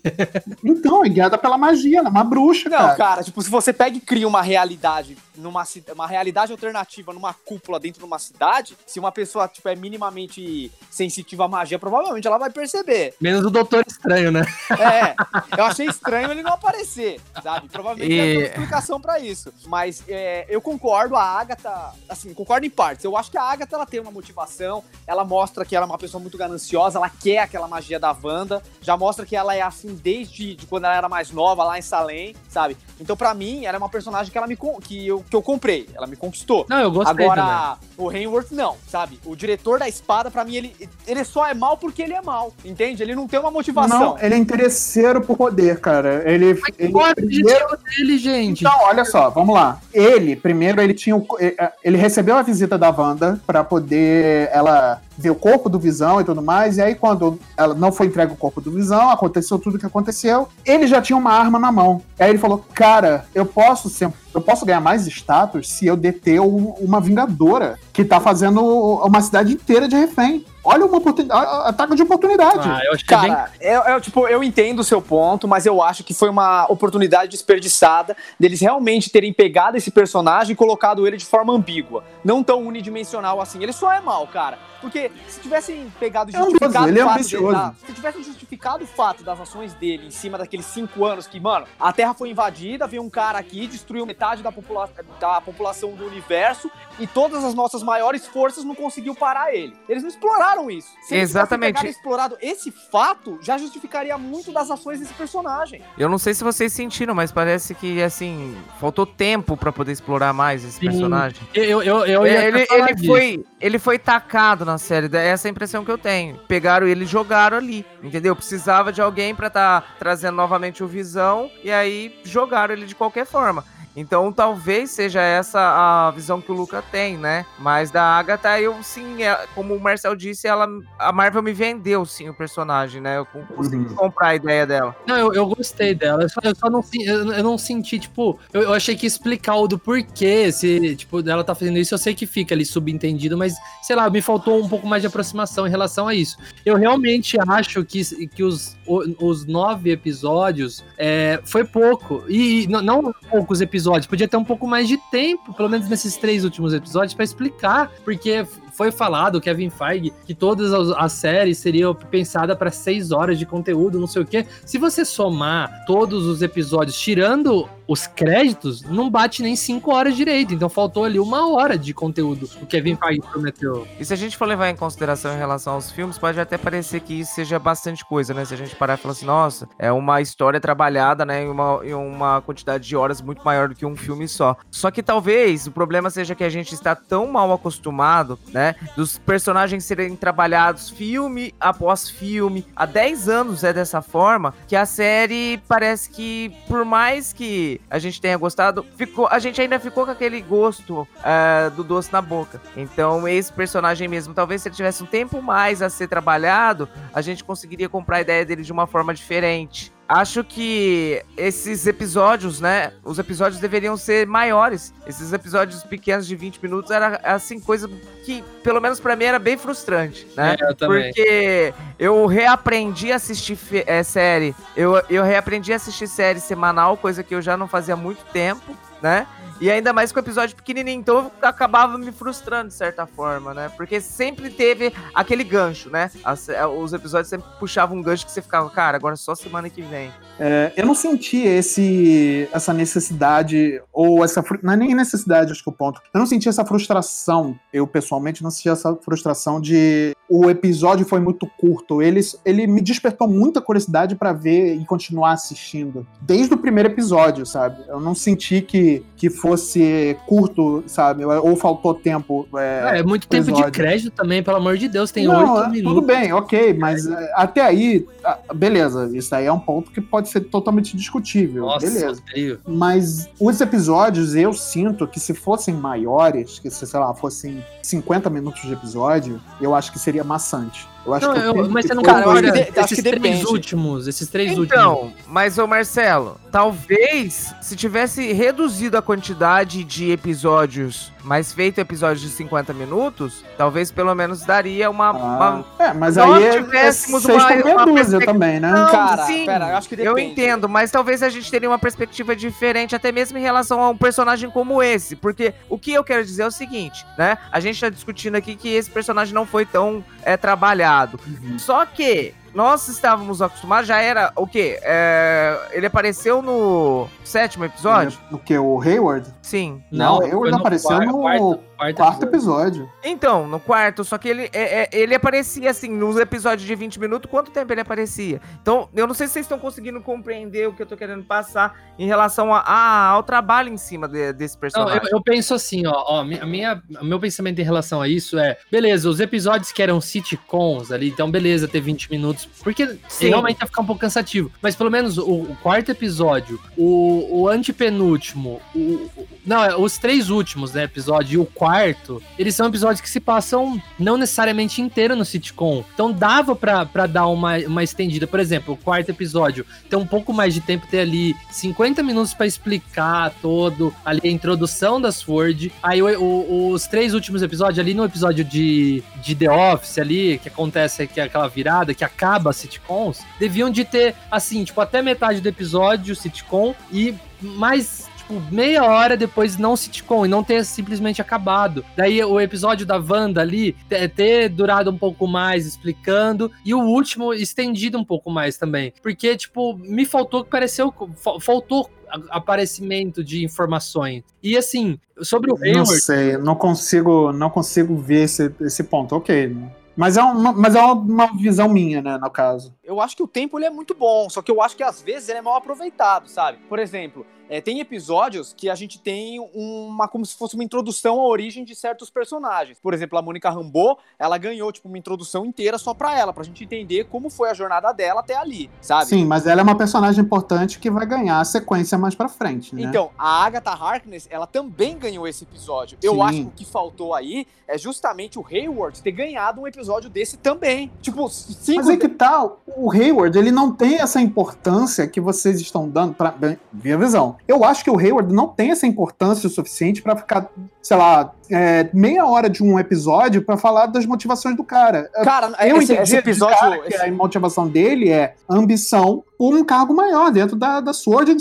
Então, é guiada pela magia, ela é uma bruxa, Não, cara. cara, tipo, se você pega e cria uma realidade numa uma realidade alternativa numa cúpula dentro de uma cidade, se uma pessoa tipo é minimamente sensitiva à magia, provavelmente ela vai perceber. Menos o Doutor Estranho, né? É, eu achei estranho ele não aparecer, sabe? Provavelmente E- uma explicação pra isso. Mas é, eu concordo, a Agatha, assim, concordo em partes. Eu acho que a Agatha ela tem uma motivação, ela mostra que ela é uma pessoa muito gananciosa, ela quer aquela magia da Wanda, já mostra que ela é assim desde de quando ela era mais nova, lá em Salem, sabe? Então, pra mim, ela é uma personagem que ela me que eu, que eu comprei, ela me conquistou. Não, eu gostei também. Agora, o Hainworth não, sabe? O diretor da espada, pra mim, ele, ele só é mal porque ele é mal, entende? Ele não tem uma motivação. Não, ele é interesseiro por poder, cara. Ele, ele Qual é primeiro... dele, gente? Então, olha só, vamos lá. Ele, primeiro, ele tinha o- eh, eh, ele recebeu a visita da Wanda pra poder ela ver o corpo do Visão e tudo mais. E aí, quando ela não foi entregue o corpo do Visão, aconteceu tudo o que aconteceu. Ele já tinha uma arma na mão. Aí ele falou: "Cara, eu posso ser, eu posso ganhar mais status se eu deter uma vingadora que tá fazendo uma cidade inteira de refém. Olha uma oportunidade, ataque de oportunidade. Ah, eu achei bem... Cara, eu, eu, tipo, eu entendo o seu ponto, mas eu acho que foi uma oportunidade desperdiçada deles realmente terem pegado esse personagem e colocado ele de forma ambígua. Não tão unidimensional assim. Ele só é mal, cara. Porque se tivessem pegado É justificado ele é o fato dele, da- se tivessem justificado o fato das ações dele em cima daqueles cinco anos que, mano, a Terra foi invadida, veio um cara aqui, destruiu metade da, popula da população do universo e todas as nossas maiores forças não conseguiu parar ele. Eles não exploraram isso. Se Exatamente. tivessem pegado e explorado esse fato, já justificaria muito das ações desse personagem. Eu não sei se vocês sentiram, mas parece que, assim, faltou tempo pra poder explorar mais esse Sim. personagem. Eu, eu, eu ia ele, ele foi, ele foi tacado na série, essa é a impressão que eu tenho. Pegaram ele e jogaram ali, entendeu? Precisava de alguém pra tá trazendo novamente o Visão, e aí jogaram ele de qualquer forma. Então talvez seja essa a visão que o Luca tem, né? Mas da Agatha, eu sim, é- como o Marcel disse, ela, a Marvel me vendeu sim o personagem, né? Eu con- consegui Uhum. comprar a ideia dela. Não, eu, eu gostei dela. Eu só, eu só não, eu, eu não senti, tipo, eu, eu achei que explicar o do porquê, se, tipo, ela tá fazendo isso, eu sei que fica ali subentendido, mas, sei lá, me faltou um pouco mais de aproximação em relação a isso. Eu realmente acho que, que os, os nove episódios é, foi pouco. E, e não, não poucos episódios, podia ter um pouco mais de tempo, pelo menos nesses três últimos episódios, pra explicar, porque foi falado, Kevin Feige, que todas as, as séries seriam pensadas para seis horas de conteúdo, não sei o quê. Se você somar todos os episódios, tirando os créditos, não bate nem cinco horas direito. Então faltou ali uma hora de conteúdo o Kevin Feige prometeu. E se a gente for levar em consideração em relação aos filmes, pode até parecer que isso seja bastante coisa, né? Se a gente parar e falar assim, nossa, é uma história trabalhada, né? Em uma, em uma quantidade de horas muito maior do que um filme só. Só que talvez o problema seja que a gente está tão mal acostumado, né? Dos personagens serem trabalhados filme após filme. Há 10 anos é dessa forma que a série parece que, por mais que a gente tenha gostado, ficou, a gente ainda ficou com aquele gosto é, do doce na boca. Então, esse personagem mesmo, talvez se ele tivesse um tempo mais a ser trabalhado, a gente conseguiria comprar a ideia dele de uma forma diferente. Acho que esses episódios, né? Os episódios deveriam ser maiores. Esses episódios pequenos de 20 minutos era assim coisa que, pelo menos pra mim, era bem frustrante, né? É, eu também. Porque eu reaprendi a assistir é, série. Eu, eu reaprendi a assistir série semanal, coisa que eu já não fazia há muito tempo, né? E ainda mais com o episódio pequenininho. Então eu acabava me frustrando de certa forma, né? Porque sempre teve aquele gancho, né? As- é, os episódios sempre puxavam um gancho que você ficava, cara, agora só semana que vem. É, eu não senti esse, essa necessidade, ou essa. Não é nem necessidade, acho que é o ponto. Eu não senti essa frustração. Eu, pessoalmente, não senti essa frustração de. O episódio foi muito curto. Ele, ele me despertou muita curiosidade pra ver e continuar assistindo. Desde o primeiro episódio, sabe? Eu não senti que, que fosse curto, sabe? Ou faltou tempo. é, É, é muito tempo de crédito também, pelo amor de Deus, tem oito é, minutos. Tudo bem, ok, mas é, até aí, ah, beleza, isso aí é um ponto que pode ser totalmente discutível, Nossa, beleza. Mas os episódios, eu sinto que se fossem maiores, que se, sei lá, fossem 50 minutos de episódio, eu acho que seria maçante. Eu acho Não, que eu- tempo mas você não eu concorda? de- acho esses três depende. últimos, esses três últimos. Então, mas ô Marcelo, talvez se tivesse reduzido a quantidade de episódios, mas feito episódios de 50 minutos, talvez pelo menos daria uma. Ah, uma- é, mas aí é, é tivéssemos seis uma- uma perspectiva- também, né? Não, Cara, sim, pera, eu acho que Eu entendo, mas talvez a gente teria uma perspectiva diferente, até mesmo em relação a um personagem como esse. Porque o que eu quero dizer é o seguinte, né? A gente tá discutindo aqui que esse personagem não foi tão é, trabalhado. Uhum. Só que nós estávamos acostumados, já era o quê? É, ele apareceu no sétimo episódio? O que? O Hayward? Sim. Não, foi eu apareceu quarto- no quarto- quarto Quarto episódio. episódio. Então, no quarto, só que ele, é- é- ele aparecia assim, nos episódios de 20 minutos, quanto tempo ele aparecia? Então, eu não sei se vocês estão conseguindo compreender o que eu tô querendo passar em relação a- a- ao trabalho em cima de- desse Não, personagem. eu, eu penso assim, ó, ó, minha, o meu pensamento em relação a isso é, beleza, os episódios que eram sitcoms ali, então beleza, ter 20 minutos, porque Sim. realmente ia ficar um pouco cansativo, mas pelo menos o, o quarto episódio, o, o antepenúltimo, o, o- não, é, os três últimos, né, episódio e o quarto, eles são episódios que se passam não necessariamente inteiro no sitcom, então dava pra dar uma, uma estendida, por exemplo, o quarto episódio, ter um pouco mais de tempo, ter ali 50 minutos pra explicar todo ali a introdução da Sword. Aí o- o- os três últimos episódios, ali no episódio de, de The Office ali, que acontece que é aquela virada, que acaba sitcoms, deviam de ter, assim, tipo, até metade do episódio sitcom e mais tipo, meia hora depois não sitcom e não ter simplesmente acabado. Daí o episódio da Wanda ali ter, durado um pouco mais explicando e o último estendido um pouco mais também. Porque, tipo, me faltou que pareceu. fa- Faltou aparecimento de informações. E assim, sobre o Não Hayward. sei, não consigo, não consigo ver esse, esse ponto. Ok, Mas é uma, mas é uma visão minha, né, no caso. Eu acho que o tempo ele é muito bom, só que eu acho que às vezes ele é mal aproveitado, sabe? Por exemplo, é, tem episódios que a gente tem uma como se fosse uma introdução à origem de certos personagens. Por exemplo, a Mônica Rambeau, ela ganhou tipo uma introdução inteira só pra ela, pra gente entender como foi a jornada dela até ali, sabe? Sim, mas ela é uma personagem importante que vai ganhar a sequência mais pra frente, né? Então, a Agatha Harkness, ela também ganhou esse episódio. Eu Sim. acho que o que faltou aí é justamente o Hayward ter ganhado um episódio desse também. Tipo, cinco... Mas é que tal, o Hayward, ele não tem essa importância que vocês estão dando pra bem, minha visão. Eu acho que o Hayward não tem essa importância o suficiente pra ficar, sei lá, é, meia hora de um episódio pra falar das motivações do cara. Cara, Eu esse, entendi esse episódio... cara que a motivação dele é ambição por um cargo maior dentro da, da Sword,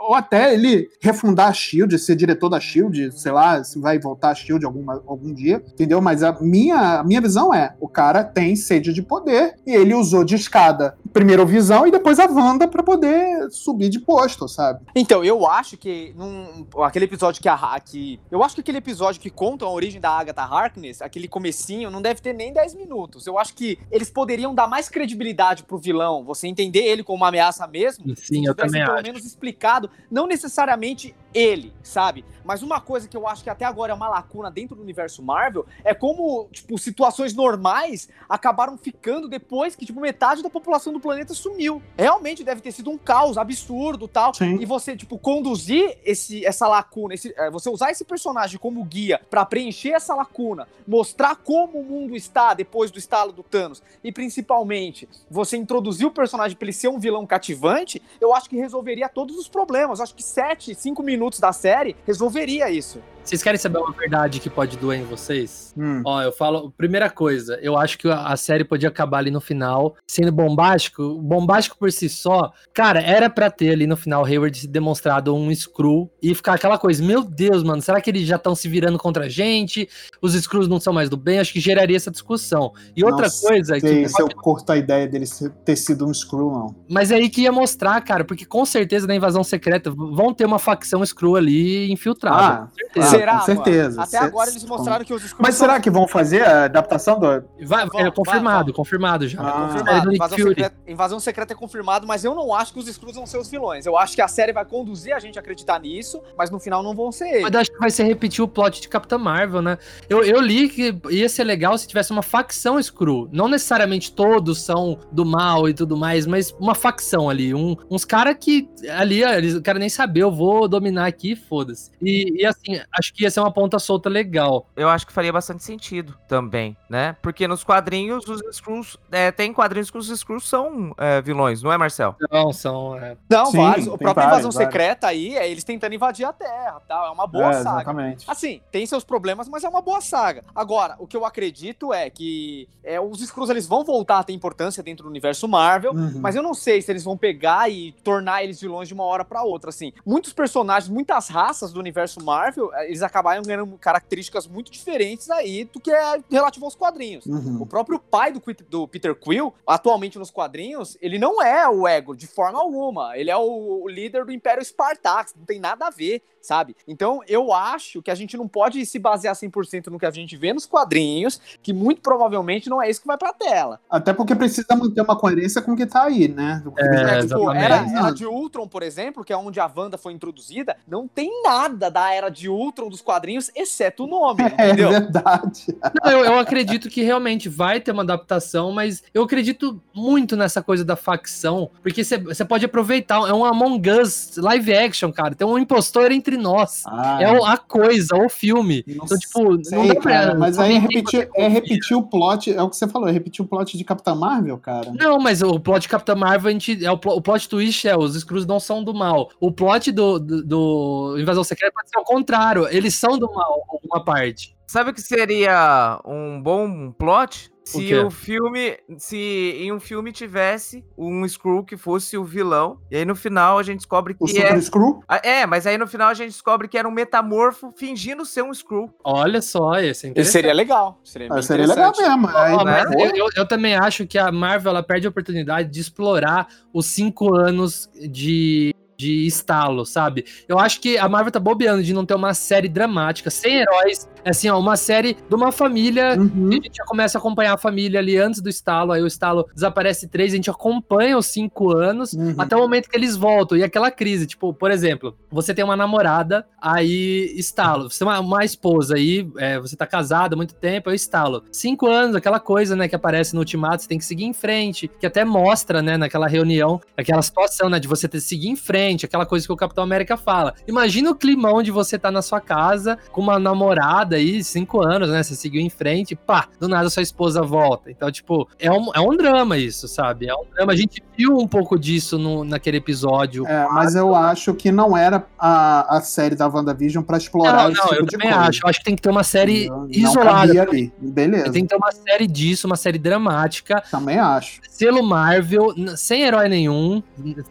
ou até ele refundar a Shield, ser diretor da Shield, sei lá, se vai voltar a Shield alguma, algum dia, entendeu? Mas a minha, a minha visão é: o cara tem sede de poder e ele usou de escada primeiro Visão e depois a Wanda pra poder subir de posto, sabe? Então, eu acho que num, aquele episódio que a que eu acho que aquele episódio que conta a origem da Agatha Harkness, aquele comecinho, não deve ter nem 10 minutos. Eu acho que eles poderiam dar mais credibilidade pro vilão, você entender ele como uma ameaça mesmo. Sim, eu tivesse também pelo acho. menos explicado, não necessariamente ele, sabe? Mas uma coisa que eu acho que até agora é uma lacuna dentro do universo Marvel é como, tipo, situações normais acabaram ficando depois que, tipo, metade da população do planeta sumiu. Realmente deve ter sido um caos absurdo tal. Sim. E você, tipo, conduzir esse, essa lacuna, esse, é, você usar esse personagem como guia pra preencher essa lacuna, mostrar como o mundo está depois do estalo do Thanos, e principalmente você introduzir o personagem pra ele ser um vilão cativante, eu acho que resolveria todos os problemas. Eu acho que 7, 5 minutos da série resolveria isso. Vocês querem saber uma verdade que pode doer em vocês? Hum. Ó, eu falo, primeira coisa, eu acho que a série podia acabar ali no final sendo bombástico. Bombástico por si só, cara, era pra ter ali no final Hayward demonstrado um Screw e ficar aquela coisa, meu Deus, mano, será que eles já estão se virando contra a gente? Os Screws não são mais do bem? Acho que geraria essa discussão. E outra Não coisa sei que se eu curto a ideia dele ter sido um Screw, não. mas é aí que ia mostrar, cara, porque com certeza na invasão secreta vão ter uma facção Screw ali infiltrada. Ah, com certeza. Ah, Será, com certeza. mano? Até agora eles mostraram que os Skrulls Mas são- será que vão fazer a adaptação do. Vai, é vai, confirmado, vão. confirmado já. Ah. É Confirmado. Invasão secreta, invasão secreta é confirmado, mas eu não acho que os Skrulls vão ser os vilões. Eu acho que a série vai conduzir a gente a acreditar nisso, mas no final não vão ser eles. Mas acho que vai ser repetir o plot de Capitã Marvel, né? Eu, eu li que ia ser legal se tivesse uma facção Screw. Não necessariamente todos são do mal e tudo mais, mas uma facção ali. Um, uns caras que ali, ó, eles não querem nem saber, eu vou dominar aqui, foda-se. E, e assim, acho que ia ser uma ponta solta legal. Eu acho que faria bastante sentido também, né? Porque nos quadrinhos, os Skrulls. É, tem quadrinhos que os Skrulls são é, vilões, não é, Marcel? Não, são. é, Não, Sim, vários. O próprio vários, Invasão vários. Secreta aí é eles tentando invadir a Terra, tal. É uma boa É, saga. exatamente. Assim, tem seus problemas, mas é uma boa saga. Agora, o que eu acredito é que é, os Skrulls eles vão voltar a ter importância dentro do universo Marvel, Uhum. mas eu não sei se eles vão pegar e tornar eles vilões de uma hora pra outra, assim. Muitos personagens, muitas raças do universo Marvel, eh, eles acabaram ganhando características muito diferentes aí do que é relativo aos quadrinhos. Uhum. O próprio pai do, do Peter Quill, atualmente nos quadrinhos, ele não é o Ego, de forma alguma. Ele é o, o líder do Império Spartax, não tem nada a ver, sabe? Então, eu acho que a gente não pode se basear 100% no que a gente vê nos quadrinhos, que muito provavelmente não é isso que vai pra tela. Até porque precisa manter uma coerência com o que tá aí, né? É, É, tipo, era, era de Ultron, por exemplo, que é onde a Wanda foi introduzida, não tem nada da era de Ultron dos quadrinhos, exceto o nome, É entendeu? verdade. Não, eu, eu acredito que realmente vai ter uma adaptação, mas eu acredito muito nessa coisa da facção, porque você pode aproveitar, é um Among Us live action, cara, tem um impostor entre nós. Ah, É o- a coisa, o filme. Então, tipo, sei, não dá pra. cara, mas aí é repetir, é repetir o plot, é o que você falou, é repetir o plot de Capitã Marvel, cara. Não, mas o plot de Capitã Marvel, a gente, é o, o plot twist é os Skrulls não são do mal. O plot do, do, do Invasão Secreta pode ser o contrário, eles são do mal, alguma parte. Sabe o que seria um bom plot? O Se quê? o, filme. Se em um filme tivesse um Skrull que fosse o vilão. E aí no final a gente descobre O que Super é. Screw? É, mas aí no final a gente descobre que era um metamorfo fingindo ser um Skrull. Olha só, esse é seria legal. Seria, Ah, seria legal mesmo. Mas pô, eu, eu- eu também acho que a Marvel ela perde a oportunidade de explorar os cinco anos de, de estalo, sabe? Eu acho que a Marvel tá bobeando de não ter uma série dramática, sem heróis, assim, ó, uma série de uma família. Uhum. A gente já começa a acompanhar a família ali antes do estalo. Aí o estalo desaparece três, a gente acompanha os cinco anos Uhum. até o momento que eles voltam. E aquela crise, tipo, por exemplo, você tem uma namorada, aí estalo. Você tem uma, uma esposa aí, é, você tá casado há muito tempo, eu estalo. Cinco anos, aquela coisa, né, que aparece no Ultimato, você tem que seguir em frente, que até mostra, né, naquela reunião, aquela situação, né, de você ter que seguir em frente, aquela coisa que o Capitão América fala. Imagina o climão de você estar na sua casa com uma namorada aí, cinco anos, né, você seguiu em frente, pá, do nada sua esposa volta. Então, tipo, é um, é um drama isso, sabe? É um drama. A gente viu um pouco disso no, naquele episódio. É, mas eu acho que não era a, a série da WandaVision pra explorar Não, esse não, tipo eu de também coisa. acho. Eu acho que tem que ter uma série Não- não isolada. cabia ali. Beleza, Tem que ter uma série disso, uma série dramática, também acho. selo Marvel, sem herói nenhum,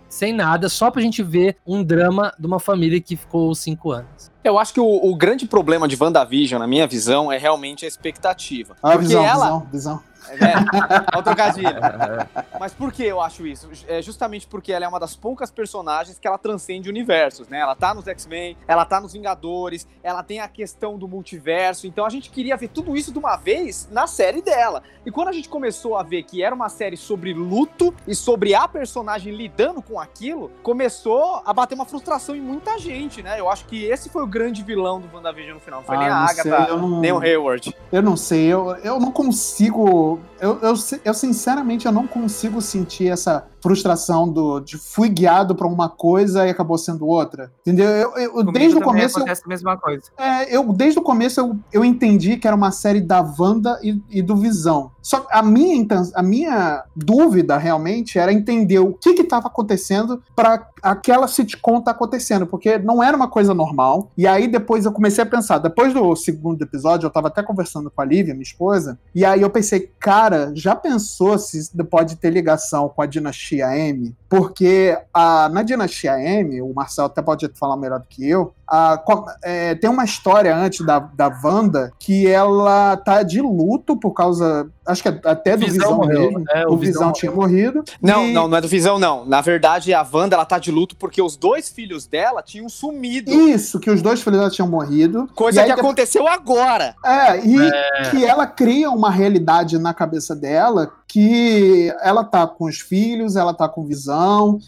sem nada, só pra gente ver um drama de uma família que ficou cinco anos. Eu acho que o, o grande problema de WandaVision, na minha visão, é realmente a expectativa. Ah, Porque visão, ela. visão, visão. É, olha o trocadilho. Mas por que eu acho isso? É justamente porque ela é uma das poucas personagens que ela transcende universos, né? Ela tá nos X-Men, ela tá nos Vingadores, ela tem a questão do multiverso. Então a gente queria ver tudo isso de uma vez na série dela. E quando a gente começou a ver que era uma série sobre luto e sobre a personagem lidando com aquilo, começou a bater uma frustração em muita gente, né? Eu acho que esse foi o grande vilão do WandaVision no final. Não foi Ah, nem a Agatha, sei, não- nem o Hayward. Eu não sei, eu, eu não consigo. Eu, eu, eu, sinceramente eu não consigo sentir essa frustração do de fui guiado pra uma coisa e acabou sendo outra. Entendeu? Eu, eu- Comigo desde o começo. eu- acontece a mesma coisa. É, eu, desde o começo eu, eu entendi que era uma série da Wanda e, e do Visão. Só que a minha, a minha dúvida realmente era entender o que estava acontecendo para aquela sitcom tá acontecendo, porque não era uma coisa normal. E aí depois eu comecei a pensar, depois do segundo episódio, eu tava até conversando com a Lívia, minha esposa, e aí eu pensei, cara, já pensou se pode ter ligação com a dinastia M? Porque a, na dinastia M, o Marcelo até pode falar melhor do que eu, a- é, tem uma história antes da, da Wanda que ela tá de luto por causa. Acho que até do Visão Visão, morreu, mesmo. é, o, o Visão, Visão tinha morrido. Não, E- não, não é do Visão, não. Na verdade, a Wanda, ela tá de luto porque os dois filhos dela tinham sumido. Isso, que os dois filhos dela tinham morrido. Coisa que aconteceu agora. É, e que ela cria uma realidade na cabeça dela que ela tá com os filhos, ela tá com visão,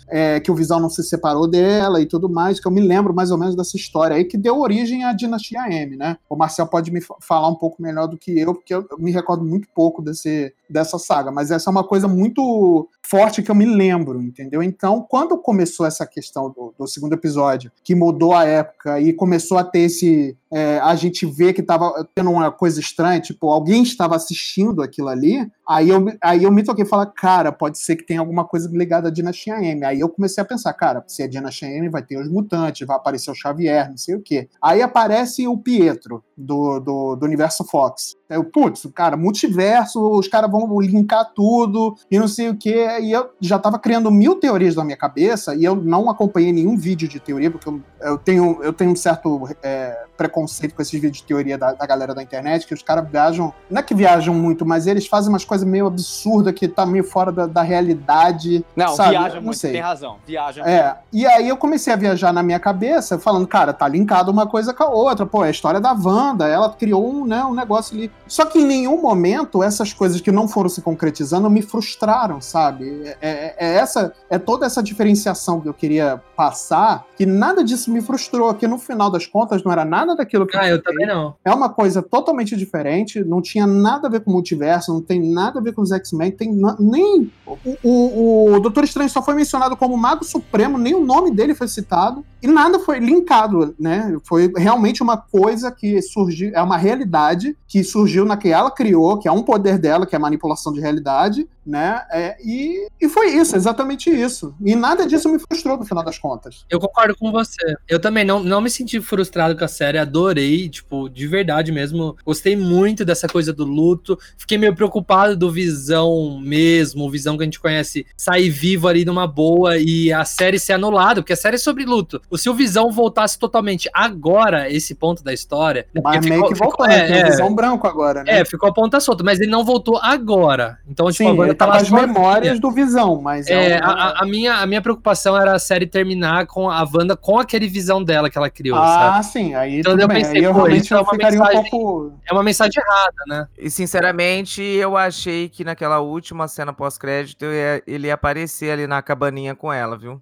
é, que o visão não se separou dela e tudo mais, que eu me lembro mais ou menos dessa história aí, que deu origem à dinastia M, né? O Marcel pode me fa- falar um pouco melhor do que eu, porque eu eu me recordo muito pouco desse, dessa saga, mas essa é uma coisa muito forte que eu me lembro, entendeu? Então, quando começou essa questão do, do segundo episódio, que mudou a época e começou a ter esse. É, a gente vê que tava tendo uma coisa estranha, tipo, alguém estava assistindo aquilo ali, aí eu, aí eu me toquei e falei, cara, pode ser que tenha alguma coisa ligada à Dinastia M. Aí eu comecei a pensar, cara, se é Dinastia M, vai ter os mutantes, vai aparecer o Xavier, não sei o quê. Aí aparece o Pietro, do, do, do universo Fox. Aí eu, putz, cara, multiverso, os caras vão linkar tudo e não sei o quê. E eu já tava criando mil teorias na minha cabeça e eu não acompanhei nenhum vídeo de teoria, porque eu, eu tenho, eu tenho um certo é, preconceito com esses vídeos de teoria da, da galera da internet, que os caras viajam, não é que viajam muito, mas eles fazem umas coisas meio absurdas que tá meio fora da, da realidade. Não, sabe? viaja não muito, sei. tem razão. Viaja É, e aí eu comecei a viajar na minha cabeça, falando, cara, tá linkado uma coisa com a outra. Pô, é a história da Wanda, ela criou um, né, um negócio ali. Só que em nenhum momento essas coisas que não foram se concretizando me frustraram, sabe? É, é- é essa, é toda essa diferenciação que eu queria passar, que nada disso me frustrou, que no final das contas não era nada daquilo que Ah, eu pensei. também não. É uma coisa totalmente diferente, não tinha nada a ver com o multiverso, não tem nada a ver com os X-Men, tem nem. O, o, o Doutor Estranho só foi mencionado como Mago Supremo, nem o nome dele foi citado, e nada foi linkado, né? Foi realmente uma coisa que surgiu, é uma realidade que surgiu na que ela criou, que é um poder dela, que é a manipulação de realidade, né? É, e, e foi isso, exatamente isso. E nada disso me frustrou no final das contas. Eu concordo com você. Eu também não, não me senti frustrado com a série, adorei, tipo, de verdade mesmo. Gostei muito dessa coisa do luto. Fiquei meio preocupado do Visão mesmo, o Visão a gente conhece, sair vivo ali numa boa e a série ser anulada, porque a série é sobre luto. Se o Visão voltasse totalmente agora, esse ponto da história. Mas meio que voltou, ficou- né? É, é, visão branco agora, né? é, ficou a ponta solta, mas ele não voltou agora. Então, tipo, Sim, agora tá lá as memórias do visão, mas É, um- a, a- a minha, a minha preocupação era a série terminar com a Wanda com aquele visão dela que ela criou, sabe? Ah, sim, aí Então tudo eu bem. pensei, eu realmente isso é uma ficaria mensagem- um pouco... É uma mensagem errada, né? E sinceramente, eu achei que naquela última cena pós-crédito ele ia aparecer ali na cabaninha com ela, viu?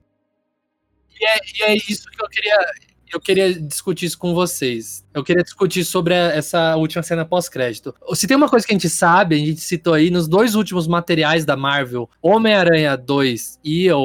E é isso que eu queria. Eu queria discutir isso com vocês. Eu queria discutir sobre a- essa última cena pós-crédito. Se tem uma coisa que a gente sabe, a gente citou aí, nos dois últimos materiais da Marvel, Homem-Aranha 2 e o,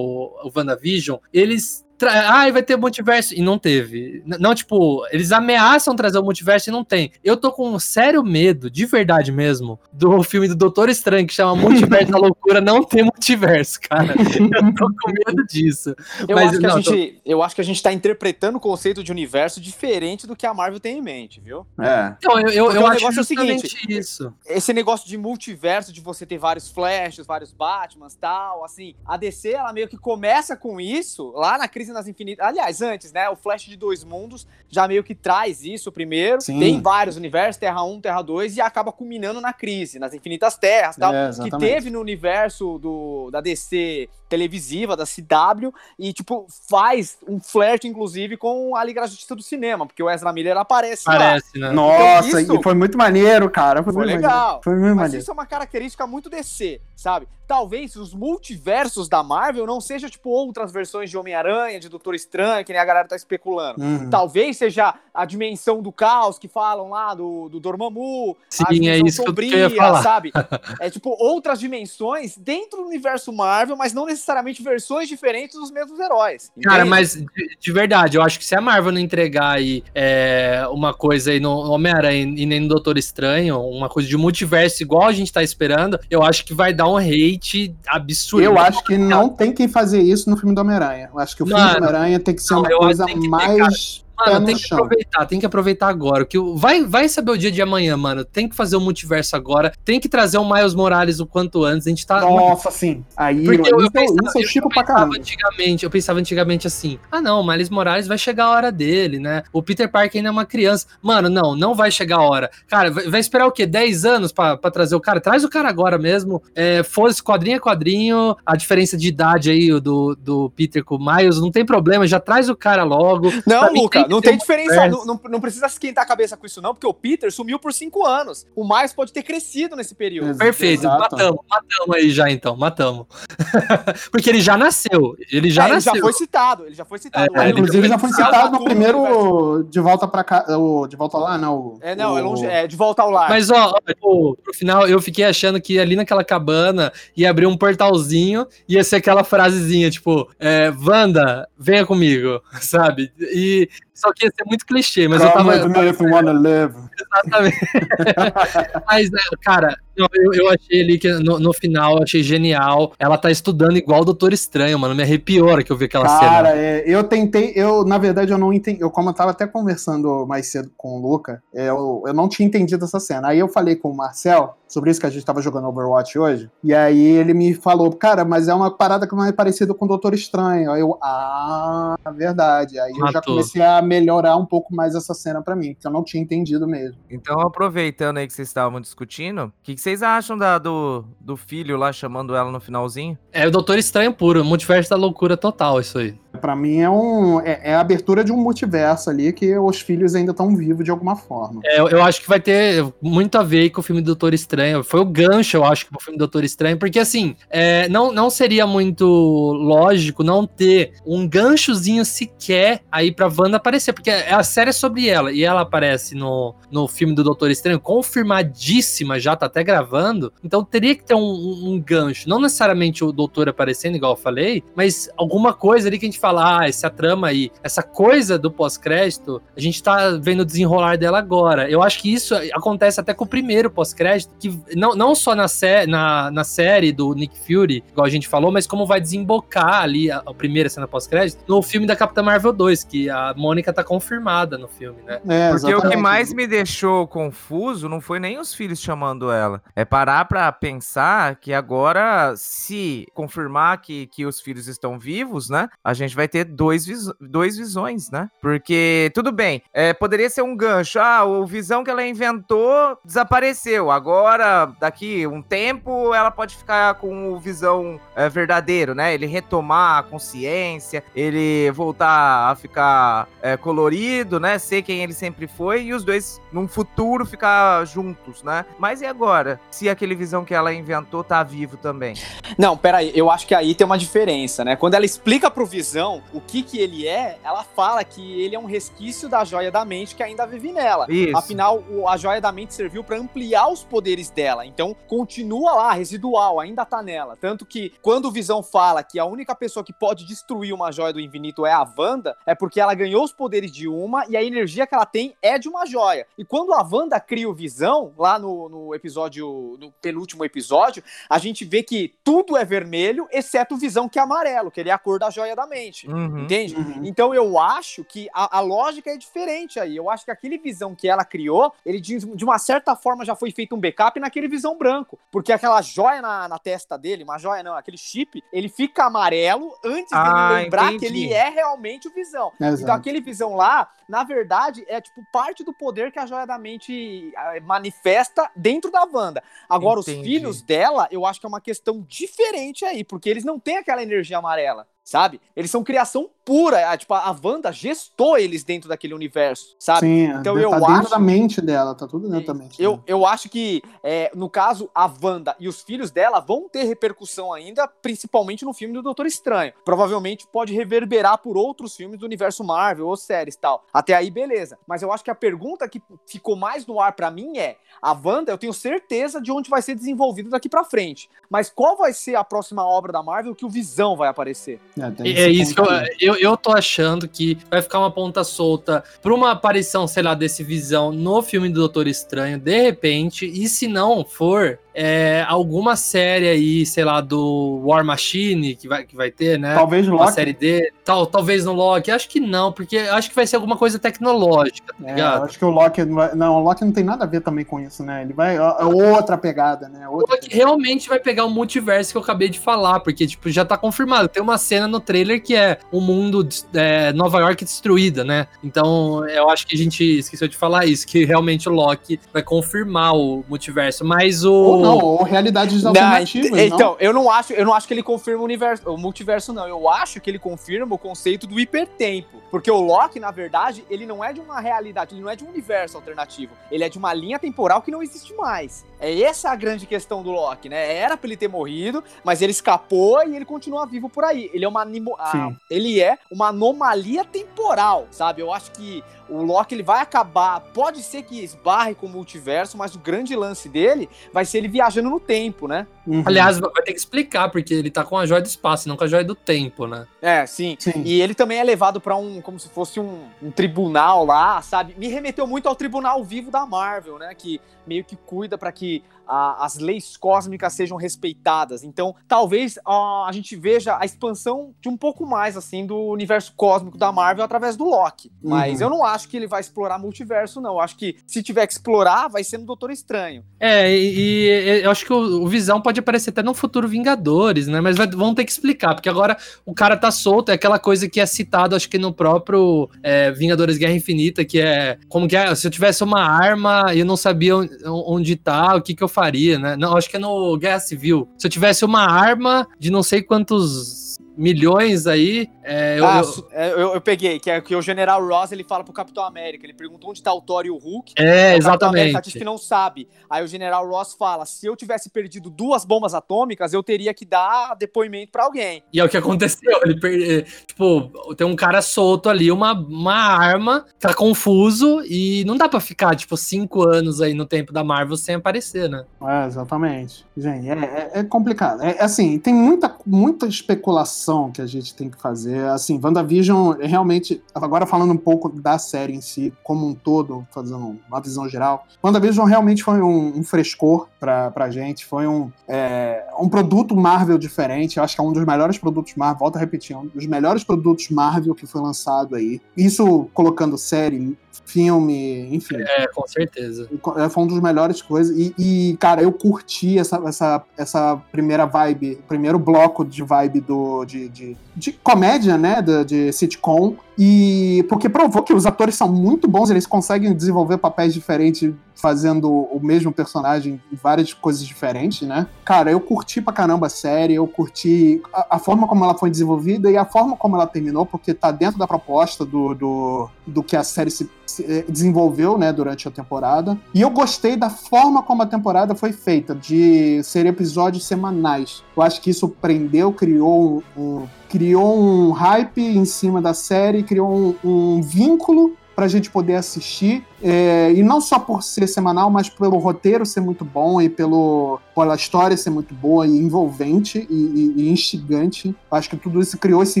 o WandaVision, eles. Tra... Ai, vai ter multiverso. E não teve. Não, tipo, eles ameaçam trazer o multiverso e não tem. Eu tô com um sério medo, de verdade mesmo, do filme do Doutor Estranho, que chama Multiverso da Loucura, não ter multiverso, cara. Eu tô com medo disso. Eu, Mas, acho que não, a gente, eu acho que a gente tá interpretando o conceito de universo diferente do que a Marvel tem em mente, viu? É. Então, eu, eu, Porque eu o acho negócio é o justamente seguinte, isso. Esse negócio de multiverso, de você ter vários Flashes, vários Batmans tal, assim, a DC, ela meio que começa com isso lá na Crise nas Infinitas. Aliás, antes, né? O Flash de Dois Mundos já meio que traz isso primeiro. Sim. Tem vários universos, Terra 1, Terra 2, e acaba culminando na Crise, nas Infinitas Terras tal. É, que teve no universo do, da DC televisiva, da CW, e, tipo, faz um flerte, inclusive, com a Liga da Justiça do Cinema, porque o Ezra Miller aparece lá. Parece, né? Nossa, Então, isso- e foi muito maneiro, cara. Foi, Foi muito legal. maneiro. Foi muito Mas maneiro. isso é uma característica muito DC, sabe? Talvez os multiversos da Marvel não sejam, tipo, outras versões de Homem-Aranha, de Doutor Estranho, que nem a galera tá especulando. Uhum. Talvez seja a dimensão do caos que falam lá do, do Dormammu, Sim, a dimensão é isso eu- que eu ia falar. sabe? É tipo outras dimensões dentro do universo Marvel, mas não necessariamente versões diferentes dos mesmos heróis. Cara, entende? mas de, de verdade, eu acho que se a Marvel não entregar aí é, uma coisa aí no Homem-Aranha e nem no Doutor Estranho, uma coisa de multiverso igual a gente tá esperando, eu acho que vai dar um hate absurdo. Eu acho que não tem que fazer isso no filme do Homem-Aranha. Eu acho que o filme Mano, do Homem-Aranha tem que ser não, uma coisa mais Mano, no tem que chão. aproveitar, tem que aproveitar agora. Que vai, vai saber o dia de amanhã, mano. Tem que fazer o multiverso agora. Tem que trazer o Miles Morales o quanto antes. A gente tá. Nossa, sim. Aí, Porque isso, eu, eu eu, pensava, isso eu eu chico pra caramba. antigamente, eu pensava antigamente assim: ah, não, o Miles Morales vai chegar a hora dele, né? O Peter Parker ainda é uma criança. Mano, não, não vai chegar a hora. Cara, vai, vai esperar o quê? 10 anos pra, pra trazer o cara? Traz o cara agora mesmo. É, Foda-se, quadrinho é quadrinho. A diferença de idade aí do, do Peter com o Miles, não tem problema, já traz o cara logo. Não, Pra mim Luca, não tem diferença. universo. Não, não, não precisa esquentar a cabeça com isso, não, porque o Peter sumiu por cinco anos. O Miles pode ter crescido nesse período. Exato. Perfeito, Exato. matamos, matamos aí já então, matamos. Porque ele já nasceu, ele já É, ele nasceu. já foi citado, ele já foi citado. É, Ele Inclusive, já foi citado no primeiro De Volta pra cá. De Volta lá, não. o- É, não, é o- longe, é de volta ao lar. Mas, ó, ó, tipo, pro final eu fiquei achando que ali naquela cabana ia abrir um portalzinho e ia ser aquela frasezinha, tipo, é, Wanda, venha comigo, sabe? E só que ia ser muito clichê, mas eu Come tava. with me if you wanna live. Exatamente. mas, né, cara, eu, eu achei ali que no, no final eu achei genial. Ela tá estudando igual o Doutor Estranho, mano. Me arrepiou a hora que eu vi aquela Cara, cena. é, eu tentei, eu, na verdade, eu não entendi. Eu, como eu tava até conversando mais cedo com o Luca, é, eu, eu não tinha entendido essa cena. Aí eu falei com o Marcel sobre isso que a gente tava jogando Overwatch hoje. E aí ele me falou, cara, mas é uma parada que não é parecida com o Doutor Estranho. Aí eu, ah, verdade. Aí eu já Matou. comecei a melhorar um pouco mais essa cena pra mim, porque eu não tinha entendido mesmo. Então, aproveitando aí que vocês estavam discutindo, o que, que vocês acham da, do, do filho lá chamando ela no finalzinho? É o Doutor Estranho puro, multiverso da loucura total, isso aí. Pra mim é, um, é, é a abertura de um multiverso ali que os filhos ainda estão vivos de alguma forma. É, eu, eu acho que vai ter muito a ver com o filme do Doutor Estranho. Foi o gancho, eu acho, pro filme do Doutor Estranho, porque assim, é, não, não seria muito lógico não ter um ganchozinho sequer aí pra Wanda aparecer, porque a série é sobre ela e ela aparece no, no filme do Doutor Estranho, confirmadíssima, já tá até gravando. Então teria que ter um, um- um gancho, não necessariamente o Doutor aparecendo, igual eu falei, mas alguma coisa ali que a gente fala. fala, ah, essa trama aí, essa coisa do pós-crédito, a gente tá vendo o desenrolar dela agora. Eu acho que isso acontece até com o primeiro pós-crédito, que não, não só na, sé na, na série do Nick Fury, igual a gente falou, mas como vai desembocar ali a, a primeira cena pós-crédito no filme da Capitã Marvel 2, que a Mônica tá confirmada no filme, né? É, Porque exatamente. o que mais me deixou confuso não foi nem os filhos chamando ela, é parar pra pensar que agora, se confirmar que, que os filhos estão vivos, né, a gente vai ter dois, vis dois visões, né? Porque, tudo bem, é, poderia ser um gancho, ah, o visão que ela inventou desapareceu, agora, daqui um tempo, ela pode ficar com o visão é, verdadeiro, né? Ele retomar a consciência, ele voltar a ficar é, colorido, né? Ser quem ele sempre foi e os dois, num futuro, ficar juntos, né? Mas e agora? Se aquele visão que ela inventou tá vivo também? Não, peraí, eu acho que aí tem uma diferença, né? Quando ela explica pro Visão o que que ele é, ela fala que ele é um resquício da joia da mente que ainda vive nela. Isso. Afinal, a joia da mente serviu para ampliar os poderes dela. Então, continua lá, residual, ainda tá nela. Tanto que quando o Visão fala que a única pessoa que pode destruir uma joia do infinito é a Wanda, é porque ela ganhou os poderes de uma e a energia que ela tem é de uma joia. E quando a Wanda cria o Visão, lá no, no episódio, no penúltimo episódio, a gente vê que tudo é vermelho, exceto o Visão que é amarelo, que ele é a cor da joia da mente. Uhum, entende? Uhum. Então eu acho que a, a, lógica é diferente aí. Eu acho que aquele Visão que ela criou, ele de, de uma certa forma já foi feito um backup naquele Visão branco. Porque aquela joia na, na testa dele, uma joia não, aquele chip, ele fica amarelo antes ah, de lembrar entendi. que ele é realmente o Visão. Exato. Então aquele Visão lá, na verdade, é tipo parte do poder que a joia da mente eh, manifesta dentro da Wanda. Agora, entendi. os filhos dela, eu acho que é uma questão diferente aí, porque eles não têm aquela energia amarela sabe? Eles são criação pura. É, tipo, a Wanda gestou eles dentro daquele universo, sabe? Sim, então tá eu dentro acho... da mente dela, tá tudo dentro da mente. Eu, eu acho que, é, no caso, a Wanda e os filhos dela vão ter repercussão ainda, principalmente no filme do Doutor Estranho. Provavelmente pode reverberar por outros filmes do universo Marvel ou séries tal. Até aí, beleza. Mas eu acho que a pergunta que ficou mais no ar para mim é: a Wanda, eu tenho certeza de onde vai ser desenvolvido daqui para frente. Mas qual vai ser a próxima obra da Marvel que o Visão vai aparecer? É, é isso que eu, eu, eu tô achando que vai ficar uma ponta solta pra uma aparição, sei lá, desse Visão no filme do Doutor Estranho, de repente, e se não for, é, alguma série aí, sei lá, do War Machine que vai, que vai ter, né? Talvez no Loki. série dele. Tal, talvez no Loki. Acho que não, porque acho que vai ser alguma coisa tecnológica, tá é, ligado? Acho que o Loki não, vai, não, o Loki não tem nada a ver também com isso, né? Ele vai. É outra pegada, né? Outra o Loki realmente vai pegar o multiverso que eu acabei de falar, porque, tipo, já tá confirmado. Tem uma cena no trailer que é o um mundo é, Nova York destruída, né? Então, eu acho que a gente esqueceu de falar isso, que realmente o Loki vai confirmar o multiverso. Mas o não, ou realidades alternativas. Não, então, não? eu não acho, eu não acho que ele confirma o universo, o multiverso não. Eu acho que ele confirma o conceito do hipertempo, porque o Loki, na verdade, ele não é de uma realidade, ele não é de um universo alternativo. Ele é de uma linha temporal que não existe mais. É essa a grande questão do Loki, né? Era pra ele ter morrido, mas ele escapou e ele continua vivo por aí. Ele é uma animo... ah, ele é uma anomalia temporal, sabe? Eu acho que o Loki ele vai acabar, pode ser que esbarre com o multiverso, mas o grande lance dele vai ser ele viajando no tempo, né? Uhum. Aliás, vai ter que explicar, porque ele tá com a joia do espaço, não com a joia do tempo, né? É, sim. sim. E ele também é levado para um, como se fosse um, um, tribunal lá, sabe? Me remeteu muito ao tribunal vivo da Marvel, né? Que meio que cuida para que a, as leis cósmicas sejam respeitadas. Então, talvez a, a gente veja a expansão de um pouco mais, assim, do universo cósmico da Marvel através do Loki. Mas uhum. eu não acho que ele vai explorar multiverso, não. Eu acho que se tiver que explorar, vai ser no Doutor Estranho. É, e, e eu acho que o, o, Visão pode aparecer até no futuro Vingadores, né? Mas vai, vão ter que explicar, porque agora o cara tá solto, é aquela coisa que é citado, acho que no próprio é, Vingadores Guerra Infinita, que é como que é, se eu tivesse uma arma e eu não sabia onde, onde tá, o que que eu faria, né? Não, acho que é no Guerra Civil. Se eu tivesse uma arma de não sei quantos milhões aí. É, eu, ah, é, eu, eu, peguei, que é que o General Ross ele fala pro Capitão América. Ele pergunta onde tá o Thor e o Hulk. É, o exatamente. América diz que não sabe. Aí o General Ross fala: se eu tivesse perdido duas bombas atômicas, eu teria que dar depoimento para alguém. E é o que aconteceu. Ele per... Tipo, tem um cara solto ali, uma, uma arma, tá confuso e não dá para ficar, tipo, cinco anos aí no tempo da Marvel sem aparecer, né? É, exatamente. Gente, é, é, é complicado. É, assim, tem muita, muita especulação que a gente tem que fazer É, assim, WandaVision é realmente. Agora falando um pouco da série em si, como um todo, fazendo uma visão geral, WandaVision realmente foi um, um frescor pra, pra gente. Foi um, é, um produto Marvel diferente. Eu acho que é um dos melhores produtos Marvel, volto a repetir, um dos melhores produtos Marvel que foi lançado aí. Isso colocando série, filme, enfim. É, com certeza. É, foi um dos melhores coisas. E, e, cara, eu curti essa, essa, essa primeira vibe, primeiro bloco de vibe do, de, de, de comédia, né? De, de sitcom. E porque provou que os atores são muito bons, eles conseguem desenvolver papéis diferentes fazendo o mesmo personagem em várias coisas diferentes, né? Cara, eu curti pra caramba a série, eu curti a, a, forma como ela foi desenvolvida e a forma como ela terminou, porque tá dentro da proposta do, do, do que a série se, se eh, desenvolveu, né, durante a temporada. E eu gostei da forma como a temporada foi feita, de ser episódios semanais. Eu acho que isso prendeu, criou um, um criou um hype em cima da série, criou um, um vínculo para a gente poder assistir. É, e não só por ser semanal, mas pelo roteiro ser muito bom e pelo, pela história ser muito boa e envolvente e, e, e instigante. Acho que tudo isso criou esse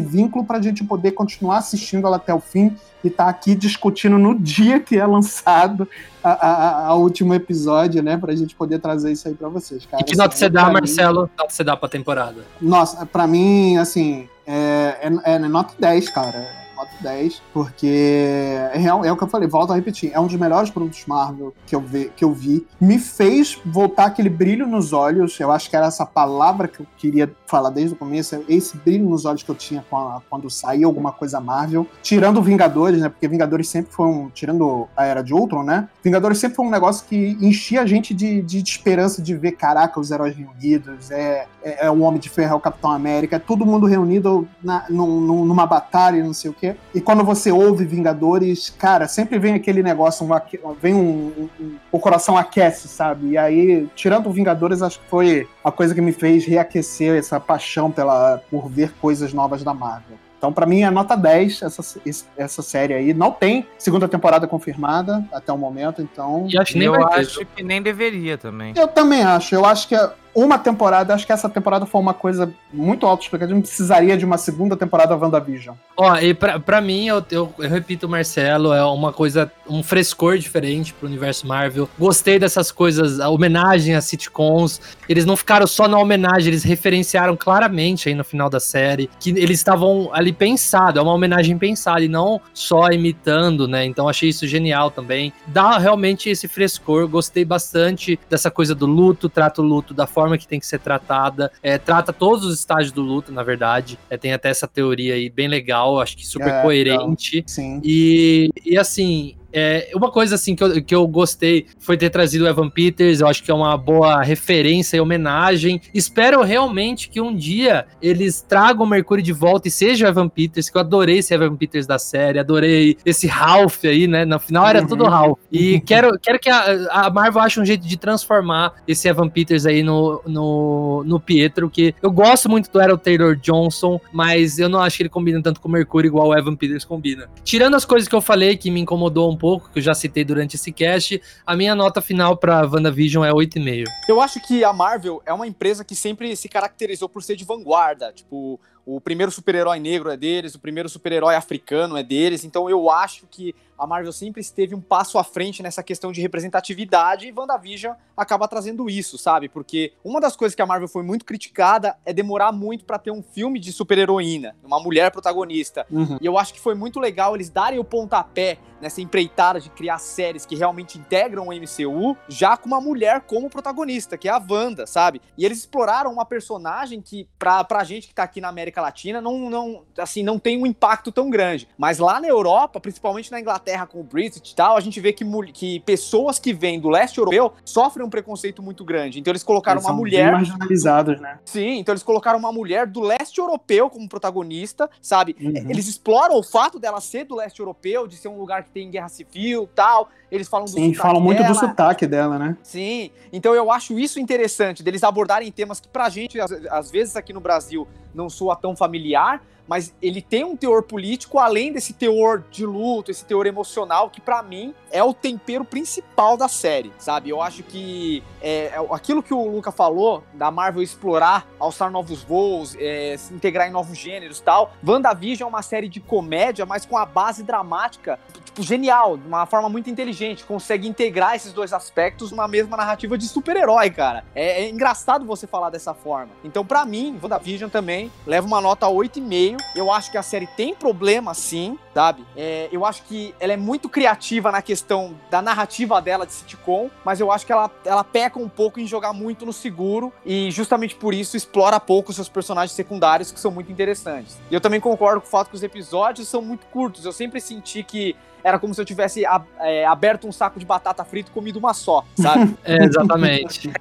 vínculo para a gente poder continuar assistindo ela até o fim e estar tá aqui discutindo no dia que é lançado a, a, a último episódio, né? Pra gente poder trazer isso aí pra vocês, cara. E que nota você dá, Marcelo? Nota você dá pra temporada? Nossa, pra mim, assim, é, é, é nota 10, cara nota 10, porque é, é o que eu falei, volto a repetir, é um dos melhores produtos Marvel que eu, vi, que eu vi. Me fez voltar aquele brilho nos olhos, eu acho que era essa palavra que eu queria falar desde o começo, esse brilho nos olhos que eu tinha quando, saía alguma coisa Marvel, tirando Vingadores, né, porque Vingadores sempre foi um, tirando a Era de Ultron, né, Vingadores sempre foi um negócio que enchia a gente de, de, esperança de ver, caraca, os heróis reunidos, é, é, é o Homem de Ferro, é o Capitão América, é todo mundo reunido na, num, numa batalha, não sei o quê. E quando você ouve Vingadores, cara, sempre vem aquele negócio, um, vem um, um, O coração aquece, sabe? E aí, tirando Vingadores, acho que foi a coisa que me fez reaquecer essa paixão pela, por ver coisas novas da Marvel. Então, para mim, é nota 10 essa, essa série aí. Não tem segunda temporada confirmada até o momento, então. E acho eu acho que nem deveria também. Eu também acho. Eu acho que uma temporada, acho que essa temporada foi uma coisa muito auto-explicativa, não precisaria de uma segunda temporada WandaVision. Ó, e pra, pra mim, eu, eu, eu, repito, Marcelo, é uma coisa, um frescor diferente pro universo Marvel. Gostei dessas coisas, a homenagem a sitcoms. Eles não ficaram só na homenagem, eles referenciaram claramente aí no final da série que eles estavam ali pensado, é uma homenagem pensada e não só imitando, né? Então achei isso genial também. Dá realmente esse frescor, gostei bastante dessa coisa do luto, trato o luto da forma forma que tem que ser tratada. É, trata todos os estágios do luto, na verdade. É, tem até essa teoria aí bem legal, acho que super é, coerente. Sim. E, e assim, é, uma coisa assim que eu, que eu gostei foi ter trazido o Evan Peters, eu acho que é uma boa referência e homenagem. Espero realmente que um dia eles tragam o Mercúrio de volta e seja o Evan Peters, que eu adorei esse Evan Peters da série, adorei esse Ralph aí, né? No final era uhum. tudo Ralph. E quero, quero que a, a, Marvel ache um jeito de transformar esse Evan Peters aí no, no, no Pietro, que eu gosto muito do Errol Taylor Johnson, mas eu não acho que ele combina tanto com o Mercúrio igual o Evan Peters combina. Tirando as coisas que eu falei que me incomodou um pouco, que eu já citei durante esse cast, a minha nota final para WandaVision é 8,5. Eu acho que a Marvel é uma empresa que sempre se caracterizou por ser de vanguarda. Tipo, o primeiro super-herói negro é deles, o primeiro super-herói africano é deles. Então eu acho que a Marvel sempre esteve um passo à frente nessa questão de representatividade e WandaVision acaba trazendo isso, sabe? Porque uma das coisas que a Marvel foi muito criticada é demorar muito para ter um filme de super-heroína, uma mulher protagonista. Uhum. E eu acho que foi muito legal eles darem o pontapé nessa empreitada de criar séries que realmente integram o MCU, já com uma mulher como protagonista, que é a Wanda, sabe? E eles exploraram uma personagem que, pra, pra gente que tá aqui na América Latina, não, não, assim, não tem um impacto tão grande. Mas lá na Europa, principalmente na Inglaterra, Inglaterra com o Brexit e tal, a gente vê que, que pessoas que vêm do leste europeu sofrem um preconceito muito grande. Então eles colocaram eles uma mulher. marginalizados, né? Sim, então eles colocaram uma mulher do leste europeu como protagonista, sabe? Uhum. Eles exploram o fato dela ser do leste europeu, de ser um lugar que tem guerra civil tal eles falam do Sim, falam muito do sotaque dela, né? Sim, então eu acho isso interessante, deles abordarem temas que pra gente, às, às vezes aqui no Brasil, não soa tão familiar, mas ele tem um teor político além desse teor de luto, esse teor emocional que para mim é o tempero principal da série, sabe? Eu acho que é, é, aquilo que o Luca falou da Marvel explorar, alçar novos voos, é, se integrar em novos gêneros, tal. WandaVision é uma série de comédia, mas com a base dramática tipo, genial, de uma forma muito inteligente, consegue integrar esses dois aspectos numa mesma narrativa de super-herói, cara. É, é, engraçado você falar dessa forma. Então, para mim, WandaVision também leva uma nota 8,5. Eu acho que a série tem problema, sim, sabe? É, eu acho que ela é muito criativa na questão da narrativa dela de sitcom, mas eu acho que ela, ela peca um pouco em jogar muito no seguro e justamente por isso explora pouco seus personagens secundários que são muito interessantes. E eu também concordo com o fato que os episódios são muito curtos. Eu sempre senti que era como se eu tivesse é, aberto um saco de batata frita e comido uma só, sabe? é, exatamente.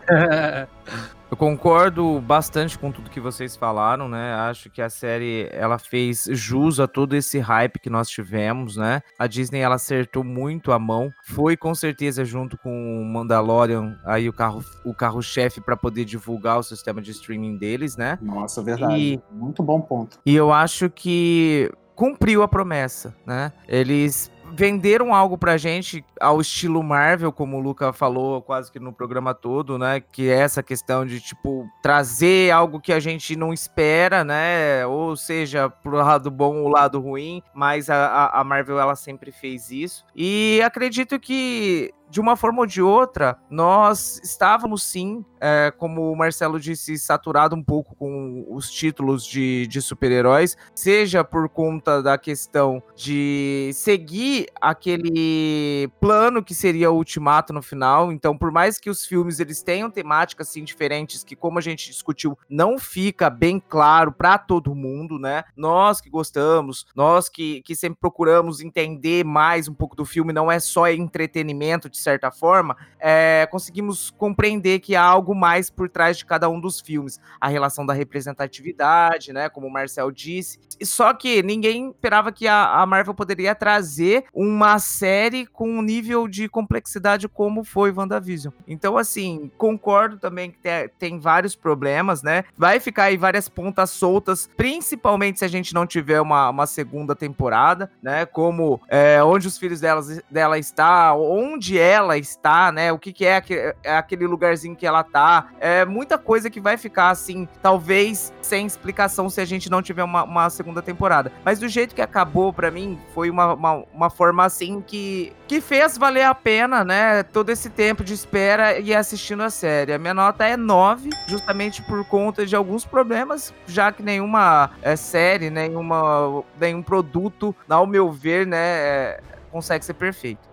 Eu concordo bastante com tudo que vocês falaram, né? Acho que a série ela fez jus a todo esse hype que nós tivemos, né? A Disney ela acertou muito a mão. Foi com certeza junto com o Mandalorian aí o carro o carro-chefe para poder divulgar o sistema de streaming deles, né? Nossa, verdade. E, muito bom ponto. E eu acho que cumpriu a promessa, né? Eles venderam algo pra gente ao estilo Marvel, como o Luca falou quase que no programa todo, né? Que é essa questão de, tipo, trazer algo que a gente não espera, né? Ou seja, pro lado bom ou lado ruim, mas a, a Marvel, ela sempre fez isso. E acredito que de uma forma ou de outra, nós estávamos sim, é, como o Marcelo disse, saturado um pouco com os títulos de, de super-heróis, seja por conta da questão de seguir aquele plano que seria o ultimato no final. Então, por mais que os filmes eles tenham temáticas assim diferentes, que como a gente discutiu, não fica bem claro para todo mundo, né? Nós que gostamos, nós que, que sempre procuramos entender mais um pouco do filme, não é só entretenimento de certa forma, é, conseguimos compreender que há algo mais por trás de cada um dos filmes. A relação da representatividade, né? Como o Marcel disse. Só que ninguém esperava que a, a Marvel poderia trazer uma série com um nível de complexidade como foi WandaVision. Então, assim, concordo também que tem, vários problemas, né? Vai ficar aí várias pontas soltas, principalmente se a gente não tiver uma, uma segunda temporada, né? Como é, onde os filhos delas, dela está, onde é ela está, né? O que, que é, aquele, é aquele lugarzinho que ela tá. É muita coisa que vai ficar assim, talvez sem explicação se a gente não tiver uma, uma segunda temporada. Mas do jeito que acabou, para mim, foi uma, uma, uma, forma assim que, que fez valer a pena, né? Todo esse tempo de espera e assistindo a série. A minha nota é 9, justamente por conta de alguns problemas, já que nenhuma é, série, nenhuma, nenhum produto, ao meu ver, né, é, consegue ser perfeito.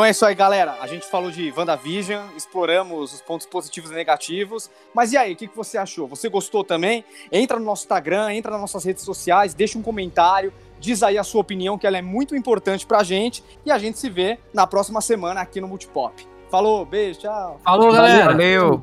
Então é isso aí, galera. A gente falou de WandaVision, exploramos os pontos positivos e negativos. Mas e aí, o que, você achou? Você gostou também? Entra no nosso Instagram, entra nas nossas redes sociais, deixa um comentário, diz aí a sua opinião, que ela é muito importante pra gente. E a gente se vê na próxima semana aqui no Multipop. Falou, beijo, tchau. Falou, galera. Valeu.